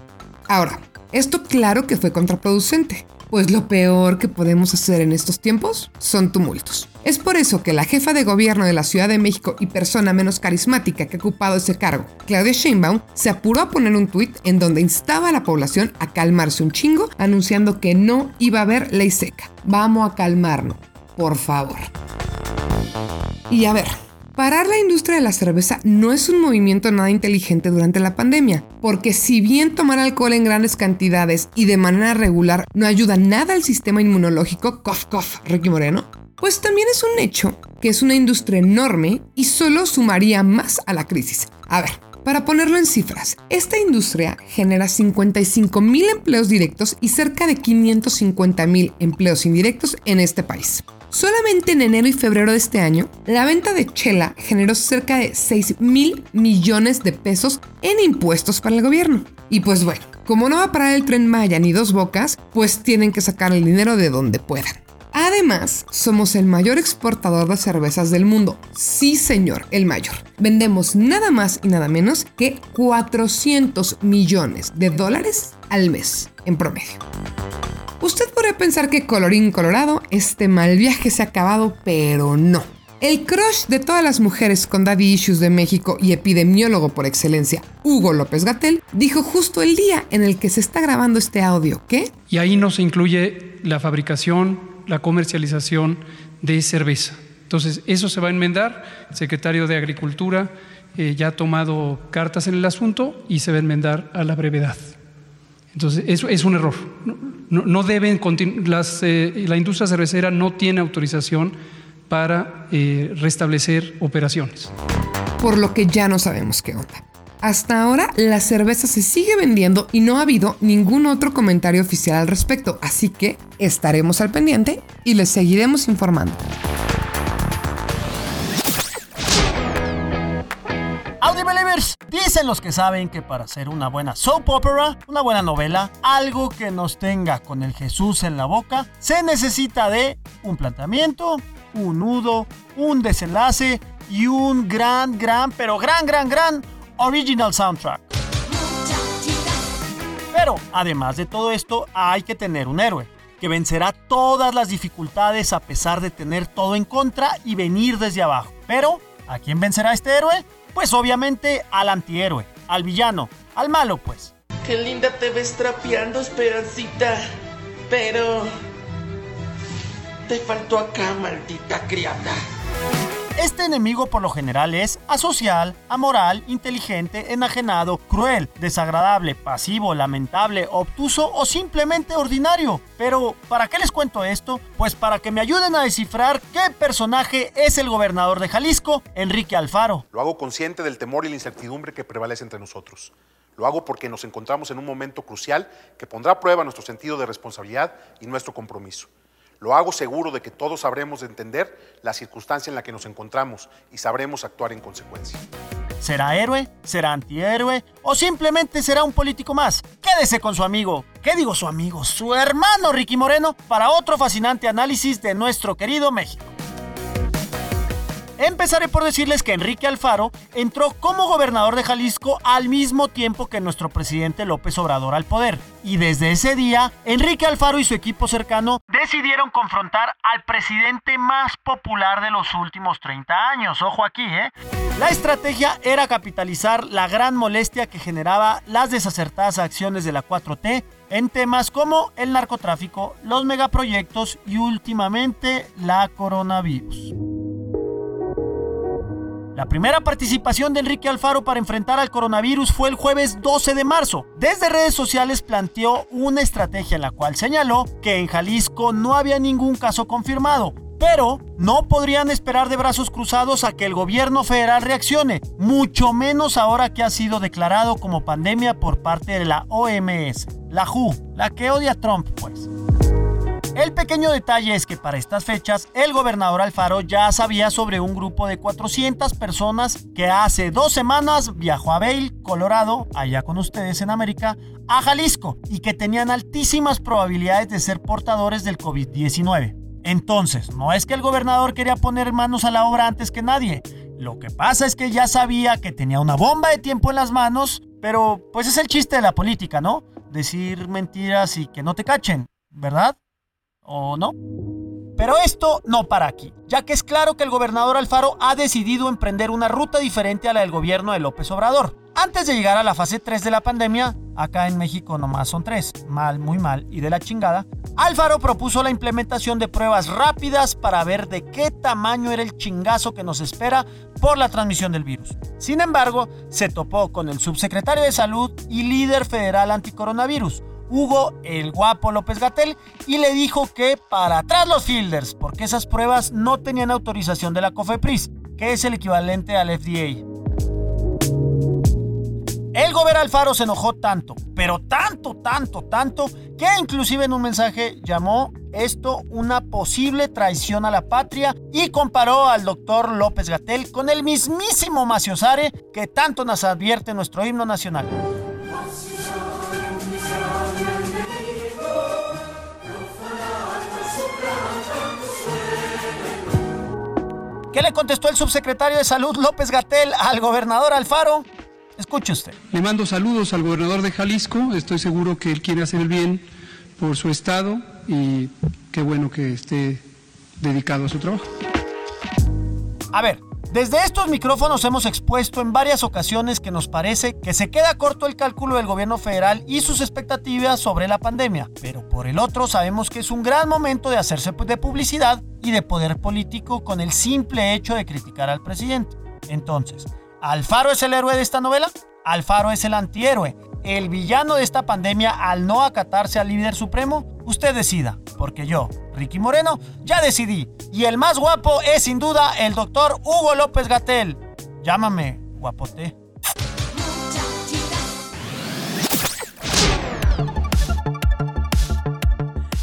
Ahora, esto claro que fue contraproducente, pues lo peor que podemos hacer en estos tiempos son tumultos. Es por eso que la jefa de gobierno de la Ciudad de México y persona menos carismática que ha ocupado ese cargo, Claudia Sheinbaum, se apuró a poner un tuit en donde instaba a la población a calmarse un chingo, anunciando que no iba a haber ley seca. Vamos a calmarnos, por favor. Y a ver, Parar la industria de la cerveza no es un movimiento nada inteligente durante la pandemia, porque si bien tomar alcohol en grandes cantidades y de manera regular no ayuda nada al sistema inmunológico, cough cough, Ricky Moreno, pues también es un hecho que es una industria enorme y solo sumaría más a la crisis. A ver, para ponerlo en cifras, esta industria genera 55 mil empleos directos y cerca de 550 mil empleos indirectos en este país. Solamente en enero y febrero de este año, la venta de chela generó cerca de 6 mil millones de pesos en impuestos para el gobierno. Y pues bueno, como no va a parar el tren Maya ni dos bocas, pues tienen que sacar el dinero de donde puedan. Además, somos el mayor exportador de cervezas del mundo. Sí, señor, el mayor. Vendemos nada más y nada menos que 400 millones de dólares al mes en promedio. Usted podría pensar que colorín colorado, este mal viaje se ha acabado, pero no. El crush de todas las mujeres con daddy issues de México y epidemiólogo por excelencia, Hugo López Gatel, dijo justo el día en el que se está grabando este audio que... Y ahí no se incluye la fabricación, la comercialización de cerveza. Entonces, eso se va a enmendar. El secretario de Agricultura eh, ya ha tomado cartas en el asunto y se va a enmendar a la brevedad. Entonces, eso es un error. No, deben las, eh, la industria cervecera no tiene autorización para eh, restablecer operaciones. Por lo que ya no sabemos qué onda. Hasta ahora la cerveza se sigue vendiendo y no ha habido ningún otro comentario oficial al respecto, así que estaremos al pendiente y les seguiremos informando. Dicen los que saben que para hacer una buena soap opera, una buena novela, algo que nos tenga con el Jesús en la boca, se necesita de un planteamiento, un nudo, un desenlace y un gran, gran, pero gran, gran, gran original soundtrack. Pero además de todo esto, hay que tener un héroe que vencerá todas las dificultades a pesar de tener todo en contra y venir desde abajo. Pero, ¿a quién vencerá este héroe? Pues obviamente al antihéroe, al villano, al malo pues. Qué linda te ves trapeando, Esperancita. Pero... te faltó acá, maldita criada? Este enemigo por lo general es asocial, amoral, inteligente, enajenado, cruel, desagradable, pasivo, lamentable, obtuso o simplemente ordinario. Pero, ¿para qué les cuento esto? Pues para que me ayuden a descifrar qué personaje es el gobernador de Jalisco, Enrique Alfaro. Lo hago consciente del temor y la incertidumbre que prevalece entre nosotros. Lo hago porque nos encontramos en un momento crucial que pondrá a prueba nuestro sentido de responsabilidad y nuestro compromiso. Lo hago seguro de que todos sabremos entender la circunstancia en la que nos encontramos y sabremos actuar en consecuencia. ¿Será héroe? ¿Será antihéroe? ¿O simplemente será un político más? Quédese con su amigo. ¿Qué digo su amigo? Su hermano Ricky Moreno para otro fascinante análisis de nuestro querido México. Empezaré por decirles que Enrique Alfaro entró como gobernador de Jalisco al mismo tiempo que nuestro presidente López Obrador al poder. Y desde ese día, Enrique Alfaro y su equipo cercano decidieron confrontar al presidente más popular de los últimos 30 años. Ojo aquí, ¿eh? La estrategia era capitalizar la gran molestia que generaba las desacertadas acciones de la 4T en temas como el narcotráfico, los megaproyectos y últimamente la coronavirus. La primera participación de Enrique Alfaro para enfrentar al coronavirus fue el jueves 12 de marzo. Desde redes sociales planteó una estrategia en la cual señaló que en Jalisco no había ningún caso confirmado, pero no podrían esperar de brazos cruzados a que el gobierno federal reaccione, mucho menos ahora que ha sido declarado como pandemia por parte de la OMS, la WHO, la que odia a Trump, pues. El pequeño detalle es que para estas fechas el gobernador Alfaro ya sabía sobre un grupo de 400 personas que hace dos semanas viajó a Vail, Colorado, allá con ustedes en América, a Jalisco y que tenían altísimas probabilidades de ser portadores del COVID-19. Entonces, no es que el gobernador quería poner manos a la obra antes que nadie. Lo que pasa es que ya sabía que tenía una bomba de tiempo en las manos, pero pues es el chiste de la política, ¿no? Decir mentiras y que no te cachen, ¿verdad? ¿O no? Pero esto no para aquí, ya que es claro que el gobernador Alfaro ha decidido emprender una ruta diferente a la del gobierno de López Obrador. Antes de llegar a la fase 3 de la pandemia, acá en México nomás son 3, mal, muy mal y de la chingada, Alfaro propuso la implementación de pruebas rápidas para ver de qué tamaño era el chingazo que nos espera por la transmisión del virus. Sin embargo, se topó con el subsecretario de Salud y líder federal anticoronavirus, Hugo el guapo López Gatel y le dijo que para atrás los fielders, porque esas pruebas no tenían autorización de la COFEPRIS, que es el equivalente al FDA. El gobernador Alfaro se enojó tanto, pero tanto, tanto, tanto, que inclusive en un mensaje llamó esto una posible traición a la patria y comparó al doctor López Gatel con el mismísimo Maciosare que tanto nos advierte nuestro himno nacional. ¿Qué le contestó el subsecretario de Salud López Gatel al gobernador Alfaro? Escuche usted. Le mando saludos al gobernador de Jalisco. Estoy seguro que él quiere hacer el bien por su estado y qué bueno que esté dedicado a su trabajo. A ver, desde estos micrófonos hemos expuesto en varias ocasiones que nos parece que se queda corto el cálculo del gobierno federal y sus expectativas sobre la pandemia, pero por el otro sabemos que es un gran momento de hacerse de publicidad y de poder político con el simple hecho de criticar al presidente. Entonces, ¿Alfaro es el héroe de esta novela? Alfaro es el antihéroe, el villano de esta pandemia al no acatarse al líder supremo. Usted decida, porque yo, Ricky Moreno, ya decidí. Y el más guapo es sin duda el doctor Hugo López Gatel. Llámame, guapote.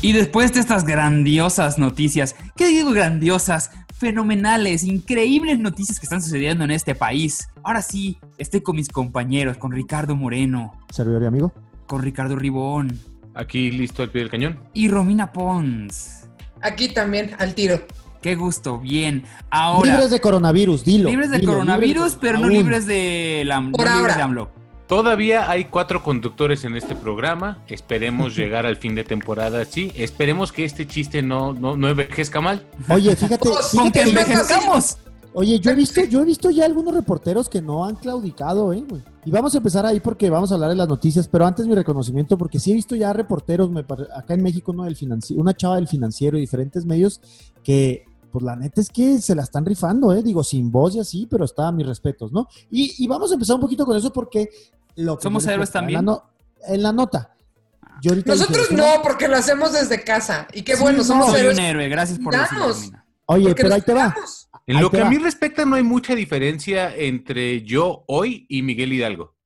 Y después de estas grandiosas noticias, ¿qué digo grandiosas? Fenomenales, increíbles noticias que están sucediendo en este país. Ahora sí, estoy con mis compañeros, con Ricardo Moreno. ¿Servidor y amigo? Con Ricardo Ribón. Aquí listo al pie del cañón. Y Romina Pons. Aquí también, al tiro. Qué gusto, bien. Ahora. Libres de coronavirus, dilo. Libres de dilo, coronavirus, pero no libres de, la, no Por libres de AMLO. Todavía hay cuatro conductores en este programa. Esperemos llegar al fin de temporada así. Esperemos que este chiste no, no, no envejezca mal. Oye, fíjate, fíjate Con que que- envejezcamos. Oye, yo he visto, yo he visto ya algunos reporteros que no han claudicado, ¿eh, güey? Y vamos a empezar ahí porque vamos a hablar de las noticias, pero antes mi reconocimiento, porque sí he visto ya reporteros, me acá en México, uno del financi- una chava del financiero y diferentes medios que, pues la neta es que se la están rifando, ¿eh? Digo, sin voz y así, pero está a mis respetos, ¿no? Y, y vamos a empezar un poquito con eso porque lo que ¿Somos héroes también? En la, no- en la nota. Yo ahorita dije, Nosotros "Eso no, porque lo hacemos desde casa. Y qué Sí, bueno, no. somos Soy héroes. un héroe, gracias por Danos. decirlo, Oye, pero ahí te va. En Ahí lo que a mí respecta, no hay mucha diferencia entre yo hoy y Miguel Hidalgo.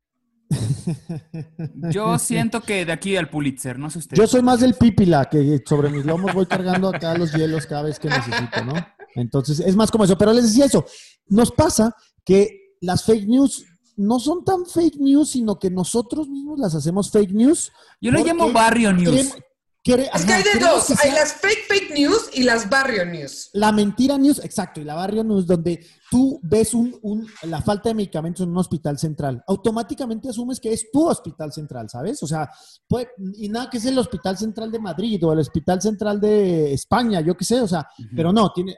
Yo siento que de aquí al Pulitzer, no sé usted. Yo soy más del pípila, que sobre mis lomos voy cargando acá los hielos cada vez que necesito, ¿no? Entonces, es más como eso. Pero les decía eso, nos pasa que las fake news no son tan fake news, sino que nosotros mismos las hacemos fake news. Yo le porque llamo barrio news. Es que hay de dos. que Hay sea las fake fake news y las barrio news. La mentira news, exacto, y la barrio news, donde tú ves un, un- la falta de medicamentos en un hospital central. Automáticamente asumes que es tu hospital central, ¿sabes? O sea, puede- y nada que es el hospital central de Madrid o el hospital central de España, yo qué sé, o sea, pero no, tiene,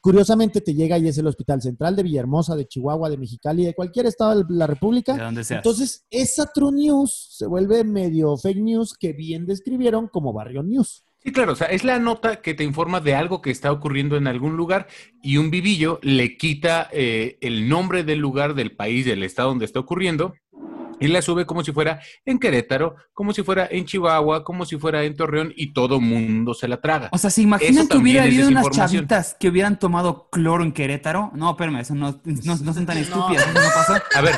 curiosamente te llega y es el hospital central de Villahermosa, de Chihuahua, de Mexicali, de cualquier estado de la República. De donde seas. Entonces, esa true news se vuelve medio fake news que bien describieron como barrio news. Sí, claro, o sea, es la nota que te informa de algo que está ocurriendo en algún lugar y un vivillo le quita eh, el nombre del lugar, del país, del estado donde está ocurriendo y la sube como si fuera en Querétaro, como si fuera en Chihuahua, como si fuera en Torreón y todo mundo se la traga. O sea, ¿se imaginan Eso que hubiera habido unas chavitas que hubieran tomado cloro en Querétaro? No, espérame, eso no, no, no son tan estúpidas, eso no pasó. A ver,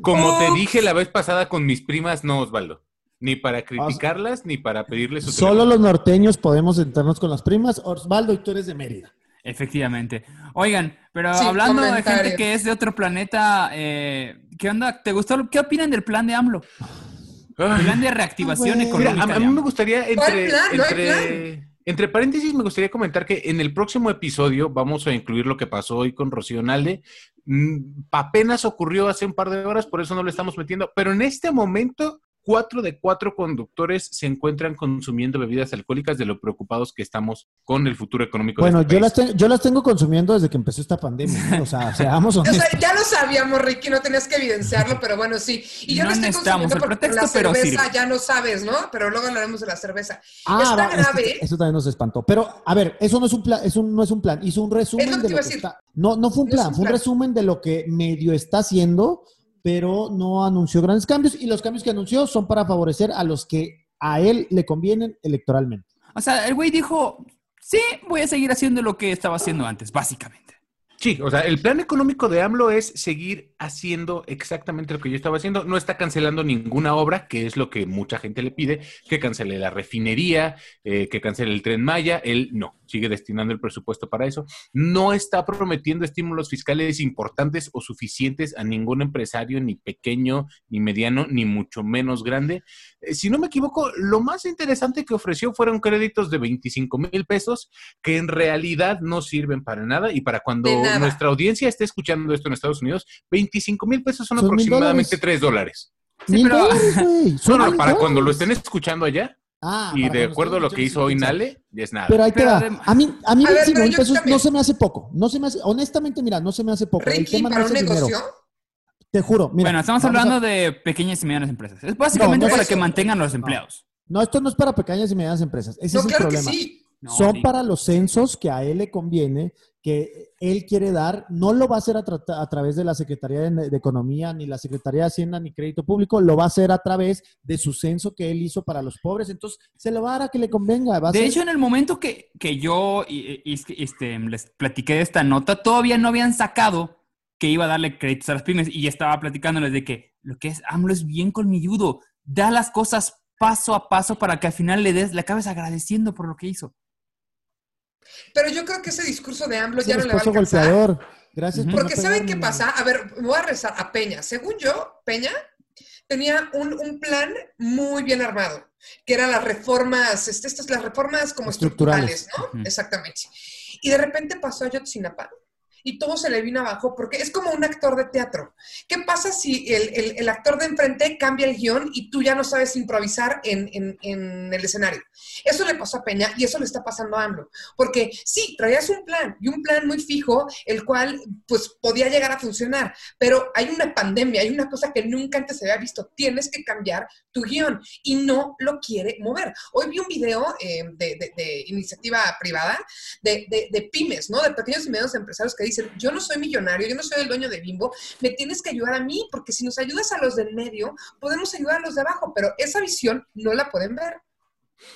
como te dije la vez pasada con mis primas, no, Osvaldo. Ni para criticarlas, ni para pedirles su Solo los norteños podemos sentarnos con las primas. Osvaldo, y tú eres de Mérida. Efectivamente. Oigan, pero Sí, hablando de gente que es de otro planeta, eh, ¿qué onda? ¿Te gustó? ¿Qué opinan del plan de AMLO? Plan de reactivación Mira, económica. a, a mí me gustaría ¿Cuál entre, plan? No hay entre, entre paréntesis me gustaría comentar que en el próximo episodio vamos a incluir lo que pasó hoy con Rocío Nalde. Mm, apenas ocurrió hace un par de horas, por eso no lo estamos metiendo, pero en este momento cuatro de cuatro conductores se encuentran consumiendo bebidas alcohólicas de lo preocupados que estamos con el futuro económico Bueno, de este yo país. las, yo las tengo consumiendo desde que empezó esta pandemia. ¿no? O sea, seamos O sea, honestos. ya lo sabíamos, Ricky, no tenías que evidenciarlo, pero bueno, sí. Y yo No lo estoy consumiendo porque pretexto, la cerveza ya no sabes, ¿no? Pero luego hablaremos de la cerveza. Ah, Está va, grave. eso también nos espantó. Pero, a ver, eso no es un plan, eso no es un plan. Hizo un resumen Es lo que de te lo iba que a decir. está. No, no fue un No plan, un fue un plan. resumen de lo que medio está haciendo, pero no anunció grandes cambios. Y los cambios que anunció son para favorecer a los que a él le convienen electoralmente. O sea, el güey dijo, sí, voy a seguir haciendo lo que estaba haciendo antes, básicamente. Sí, o sea, el plan económico de AMLO es seguir haciendo exactamente lo que yo estaba haciendo. No está cancelando ninguna obra, que es lo que mucha gente le pide, que cancele la refinería, eh, que cancele el tren Maya. Él no, sigue destinando el presupuesto para eso. No está prometiendo estímulos fiscales importantes o suficientes a ningún empresario, ni pequeño, ni mediano, ni mucho menos grande. Eh, si no me equivoco, lo más interesante que ofreció fueron créditos de 25 mil pesos que en realidad no sirven para nada y para cuando nada. nuestra audiencia esté escuchando esto en Estados Unidos, 25 mil pesos son, aproximadamente dólares. 3 dólares. Mil pero- dólares, güey. No, Son no, mil para cuando lo estén escuchando allá Ah, y de acuerdo a lo que hizo hoy. Nale, ya es nada. Pero ahí te Pero va. A mí, a mí A ver, 25 pero mil pesos también. no se me hace poco. No se me hace, honestamente, mira, no se me hace poco. El Ricky, tema no para es un el dinero. negocio. Te juro. Mira, bueno, estamos a- hablando de pequeñas y medianas empresas. Es básicamente No, no para es que mantengan los empleados. No, esto no es para pequeñas y medianas empresas. Ese No, es el claro que sí. No, Son para los censos que a él le conviene, que él quiere dar. No lo va a hacer a, tra- a través de la Secretaría de, de Economía, ni la Secretaría de Hacienda, ni Crédito Público. Lo va a hacer a través de su censo que él hizo para los pobres. Entonces, se lo va a dar a que le convenga. Va a De ser- hecho, en el momento que, que yo y- y- y- este, les platiqué de esta nota, todavía no habían sacado que iba a darle créditos a las pymes y estaba platicándoles de que lo que es AMLO es bien colmilludo, da las cosas paso a paso para que al final le des, le acabes agradeciendo por lo que hizo. Pero yo creo que ese discurso de AMLO ya no le va a alcanzar. golpeador. Gracias por Porque no ¿saben qué pasa? A ver, me voy a rezar a Peña. Según yo, Peña tenía un, un plan muy bien armado, que eran las reformas, este, estas las reformas como Estructurales. estructurales, ¿no? Exactamente. Y de repente pasó a Yotzinapa y todo se le vino abajo porque es como un actor de teatro. ¿Qué pasa si el, el- el actor de enfrente cambia el guion y tú ya no sabes improvisar en, en- en el escenario? Eso le pasó a Peña y eso le está pasando a AMLO. Porque sí, traías un plan y un plan muy fijo, el cual pues podía llegar a funcionar, pero hay una pandemia, hay una cosa que nunca antes se había visto. Tienes que cambiar tu guion y no lo quiere mover. Hoy vi un video eh, de, de- de iniciativa privada de, de- pymes, ¿no? De pequeños y medianos empresarios que dicen, yo no soy millonario, yo no soy el dueño de Bimbo, me tienes que ayudar a mí, porque si nos ayudas a los del medio, podemos ayudar a los de abajo, pero esa visión no la pueden ver.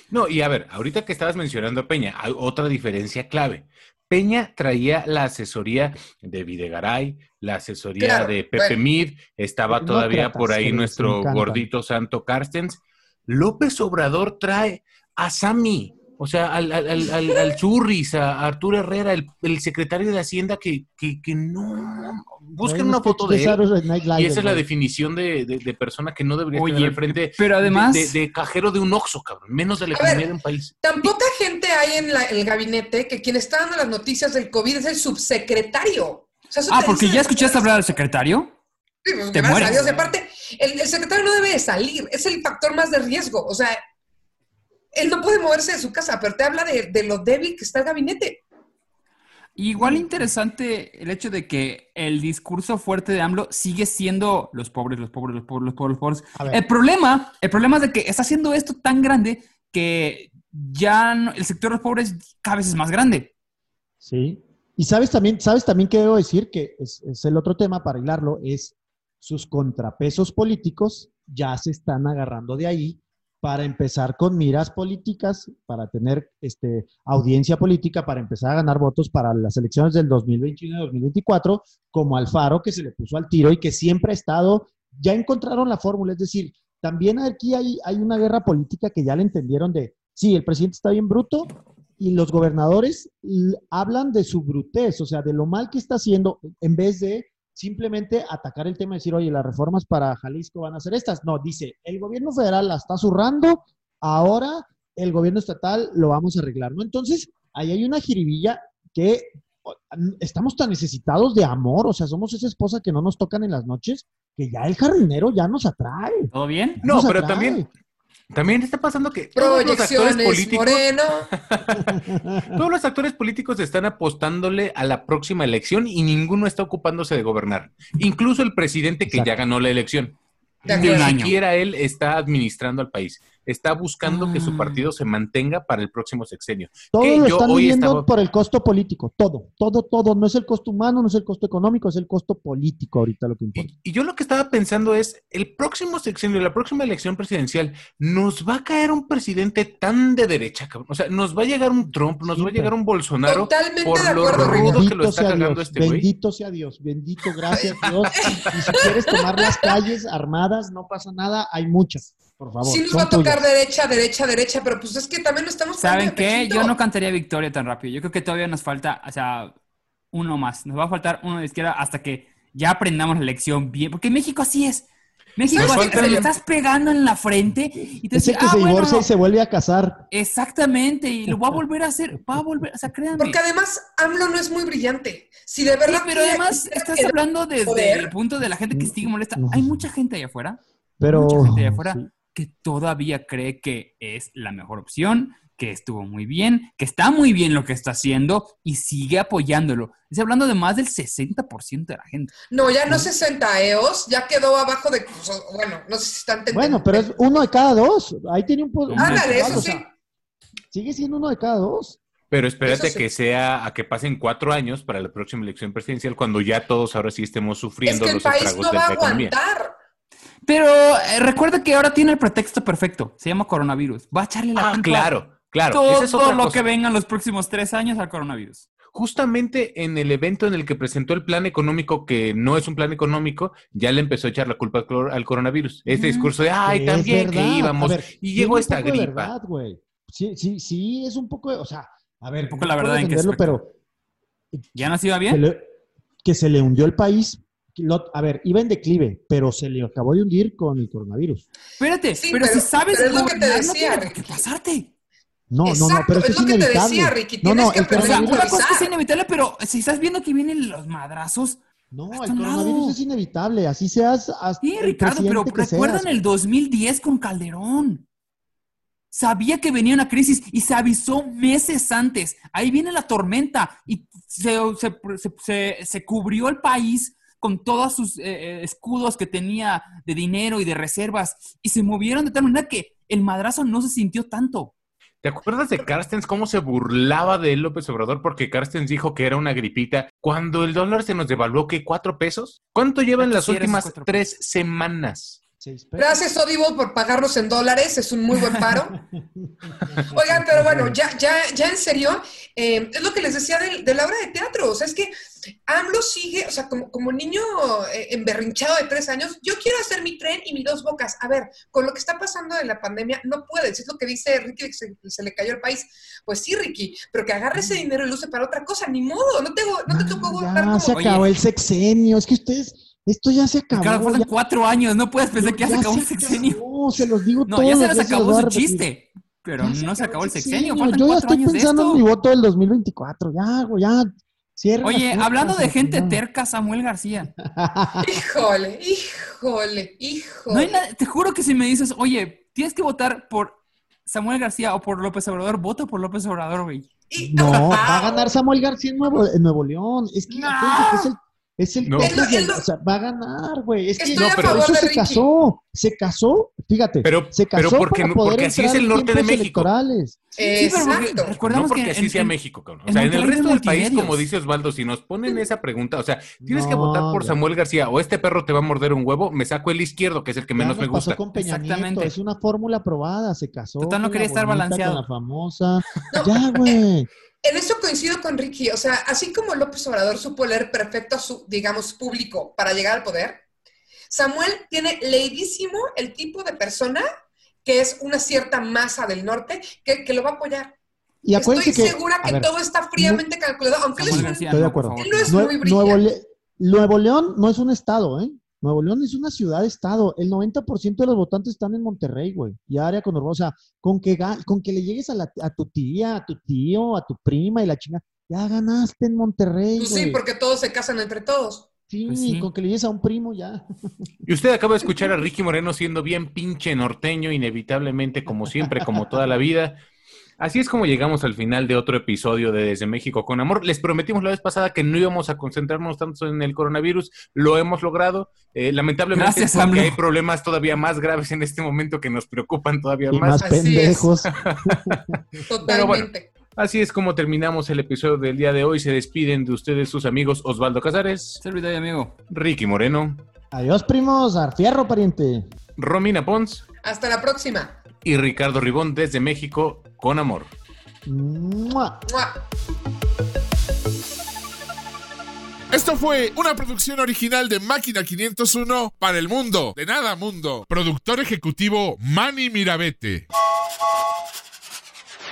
No, y a ver, ahorita que estabas mencionando a Peña, hay otra diferencia clave. Peña traía la asesoría de Videgaray, la asesoría Claro, de Pepe bueno. Mid, estaba todavía por ahí nuestro gordito santo Carstens. López Obrador trae a Sami, o sea, al, al, al, al- al Churris, a Arturo Herrera, el, el secretario de Hacienda, que, que, que no... Busquen una un foto de él. Saturday Night Live, Y esa es la definición de, de- de persona que no debería Oye, estar al frente pero de- además- de, de cajero de un Oxxo, cabrón, menos de la A ver, economía de un país. Tan poca gente hay en la- el gabinete que quien está dando las noticias del COVID es el subsecretario. O sea, eso Ah, porque ya escuchaste hablar al secretario. Sí, pues, Te gracias a mueres. Dios. Y aparte, el, el secretario no debe de salir, es el factor más de riesgo. O sea, él no puede moverse de su casa, pero te habla de, de lo débil que está el gabinete. Igual interesante el hecho de que el discurso fuerte de AMLO sigue siendo los pobres, los pobres, los pobres, los pobres, los pobres. El problema, el problema es de que está haciendo esto tan grande que ya no- el sector de los pobres cada vez es más grande. Sí. Y sabes también, sabes también que debo decir que es, es el otro tema para hilarlo, es sus contrapesos políticos ya se están agarrando de ahí para empezar con miras políticas, para tener este, audiencia política, para empezar a ganar votos para las elecciones del 2021 y 2024, como Alfaro, que se le puso al tiro y que siempre ha estado, ya encontraron la fórmula, es decir, también aquí hay, hay una guerra política que ya le entendieron de, sí, el presidente está bien bruto, y los gobernadores hablan de su brutez, o sea, de lo mal que está haciendo, en vez de simplemente atacar el tema y decir, oye, las reformas para Jalisco van a ser estas. No, dice, el gobierno federal la está zurrando, ahora el gobierno estatal lo vamos a arreglar, ¿no? Entonces, ahí hay una jiribilla que estamos tan necesitados de amor, o sea, somos esa esposa que no nos tocan en las noches, que ya el jardinero ya nos atrae. ¿Todo bien? No, pero atrae. también, también está pasando que todos los actores políticos, Moreno. todos los actores políticos están apostándole a la próxima elección y ninguno está ocupándose de gobernar. Incluso el presidente que ya ganó la elección. Ni siquiera él está administrando al país. Está buscando que su Ah. partido se mantenga para el próximo sexenio. Todo Que lo yo están hoy estaba- por el costo político, todo, todo, todo. No es el costo humano, no es el costo económico, es el costo político ahorita lo que importa. Y yo lo que estaba pensando es, el próximo sexenio, la próxima elección presidencial, nos va a caer un presidente tan de derecha, cabrón. O sea, nos va a llegar un Trump, nos va a llegar un Bolsonaro Totalmente por de lo acuerdo, Rigo. rudo que lo Bendito está sea cagando Dios, este güey. bendito sea Dios, bendito, gracias Dios. Y si quieres tomar las calles armadas, no pasa nada, hay muchas, por favor. Sí nos va a tocar derecha, derecha, derecha, pero pues es que también no estamos ¿Saben qué? pechito. Yo no cantaría victoria tan rápido. Yo creo que todavía nos falta, o sea, uno más. Nos va a faltar uno de izquierda hasta que ya aprendamos la lección bien. Porque México así es. México así, le estás pegando en la frente y te Es el dice, que ah, se bueno, divorcia y se vuelve a casar. exactamente, y lo va a volver a hacer, va a volver, o sea, créanme. Porque además AMLO no es muy brillante. Si de verdad Sí, pero además estás hablando desde poder. el punto de la gente que sigue molesta. Hay mucha gente allá afuera, Pero mucha gente allá afuera sí. Que todavía cree que es la mejor opción, que estuvo muy bien, que está muy bien lo que está haciendo y sigue apoyándolo. Estoy hablando de más del 60% de la gente. No, ya no 60 EOS, ya quedó abajo de. pues, Bueno, no sé si están tentando. Bueno, pero es uno de cada dos. Ahí tiene un... po- un Ándale, porcentaje, eso o sí. Sigue siendo uno de cada dos. Pero espérate sí. que sea a que pasen cuatro años para la próxima elección presidencial, cuando ya todos ahora sí estemos Es sufriendo que el los país estragos no de va a la economía. Pero eh, recuerda que ahora tiene el pretexto perfecto. Se llama coronavirus. Va a echarle la Ah, culpa claro, claro. todo es lo cosa. que venga en los próximos tres años al coronavirus. Justamente en el evento en el que presentó el plan económico, que no es un plan económico, ya le empezó a echar la culpa al, coronavirus. Este Mm, discurso de, ay, también que íbamos, ver, y llegó esta gripa. verdad. Sí, sí, sí, es un poco, o sea, a ver, Un poco no la verdad en aspecto. pero ¿Ya nos iba se bien? le- que se le hundió el país. A ver, iba en declive, pero se le acabó de hundir con el coronavirus. Espérate, Sí, pero, pero- si sabes pero es lo que te no decía, Ricky. qué pasarte. No, no, no, Exacto, pero es es, lo que te inevitable. decía, Ricky, no, tienes no, que el O sea, coronavirus, una cosa es que inevitable, pero si estás viendo que vienen los madrazos. no, el coronavirus lado. es inevitable. Así seas hasta Sí, el Ricardo, pero que recuerdan seas. el 2010 con Calderón. Sabía que venía una crisis y se avisó meses antes. Ahí viene la tormenta y se, se- se- se- se cubrió el país con todos sus eh, eh, escudos que tenía de dinero y de reservas y se movieron de tal manera que el madrazo no se sintió tanto. ¿Te acuerdas de Carstens cómo se burlaba de López Obrador porque Carstens dijo que era una gripita cuando el dólar se nos devaluó que cuatro pesos? ¿Cuánto llevan las últimas tres semanas? Gracias, Odivo, por pagarnos en dólares. Es un muy buen paro. Oigan, pero bueno, ya, ya, ya en serio, eh, es lo que les decía de, de la obra de teatro. O sea, es que AMLO sigue, o sea, como, como niño eh, emberrinchado de tres años, yo quiero hacer mi tren y mis dos bocas. A ver, con lo que está pasando de la pandemia, no puedes. Es lo que dice Ricky, que se, se le cayó el país. Pues sí, Ricky, pero que agarre ese dinero y lo use para otra cosa. Ni modo, no te, no te tocó votar Ya como... se acabó Oye. el sexenio. Es que ustedes, esto ya se acabó. Ricardo, faltan ya- cuatro años, no puedes pensar que ya se acabó el se sexenio. acabó, se los digo No, todos ya se les acabó voy su chiste, pero Ya no se acabó el sexenio. Yo Faltan ya cuatro estoy pensando en mi voto del 2024. Ya, güey, ya. Cierra Oye, hablando de gente terca, Samuel García. Híjole, híjole, híjole. No hay nada- te juro que si me dices, oye, tienes que votar por Samuel García o por López Obrador, voto por López Obrador, güey. No, va a ganar Samuel García en Nuevo, en Nuevo León. Es que, que es el, es el No. Texas o sea, va a ganar, güey. Es que por favor eso se Ricky. casó. Se casó, fíjate. Pero- se casó pero porque- para poder porque así es el norte de México. electorales. Sí, pero no porque que así en- sea en- México, cabrón. O en sea, en el resto del país, como dice Osvaldo, si nos ponen esa pregunta, o sea, tienes que No, votar por güey. Samuel García o este perro te va a morder un huevo, me saco el izquierdo, que es el que Ya menos nos me pasó gusta. con Peña Nieto, Exactamente. es una fórmula aprobada, se casó. Total, no quería estar balanceado. Con la famosa. Ya, güey. En eso coincido con Ricky. O sea, así como López Obrador supo leer perfecto a su, digamos, público para llegar al poder, Samuel tiene leidísimo el tipo de persona que es una cierta masa del norte que, que lo va a apoyar. Y Estoy que. segura que ver, todo está fríamente calculado, aunque él es un- García, Estoy de no, por acuerdo. favor. Él no es Nue- muy Nuevo, brillante. Le- Nuevo León no es un estado, ¿eh? Nuevo León es una ciudad-estado. El 90% de los votantes están en Monterrey, güey. Y área conurbada. O sea, con que, con que le llegues a, la- a tu tía, a tu tío, a tu prima y la chinga, ya ganaste en Monterrey, Pues güey. sí, porque todos se casan entre todos. Sí, Pues sí. con que le llegues a un primo ya. Y usted acaba de escuchar a Ricky Moreno siendo bien pinche norteño, inevitablemente, como siempre, como toda la vida. Así es como llegamos al final de otro episodio de Desde México con Amor. Les prometimos la vez pasada que no íbamos a concentrarnos tanto en el coronavirus. Lo hemos logrado. Eh, lamentablemente, Gracias, porque hay problemas todavía más graves en este momento que nos preocupan todavía Y más. más Así es. pendejos. Pero bueno, Totalmente. así es como terminamos el episodio del día de hoy. Se despiden de ustedes sus amigos Osvaldo Casares, Se olvidó, amigo. Ricky Moreno, Adiós, primos. Al fierro, pariente. Romina Pons Hasta la próxima. Y Ricardo Ribón desde México con Amor. ¡Mua! ¡Mua! Esto fue una producción original de Máquina 501 para el mundo. De nada, mundo. Productor ejecutivo Manny Mirabete.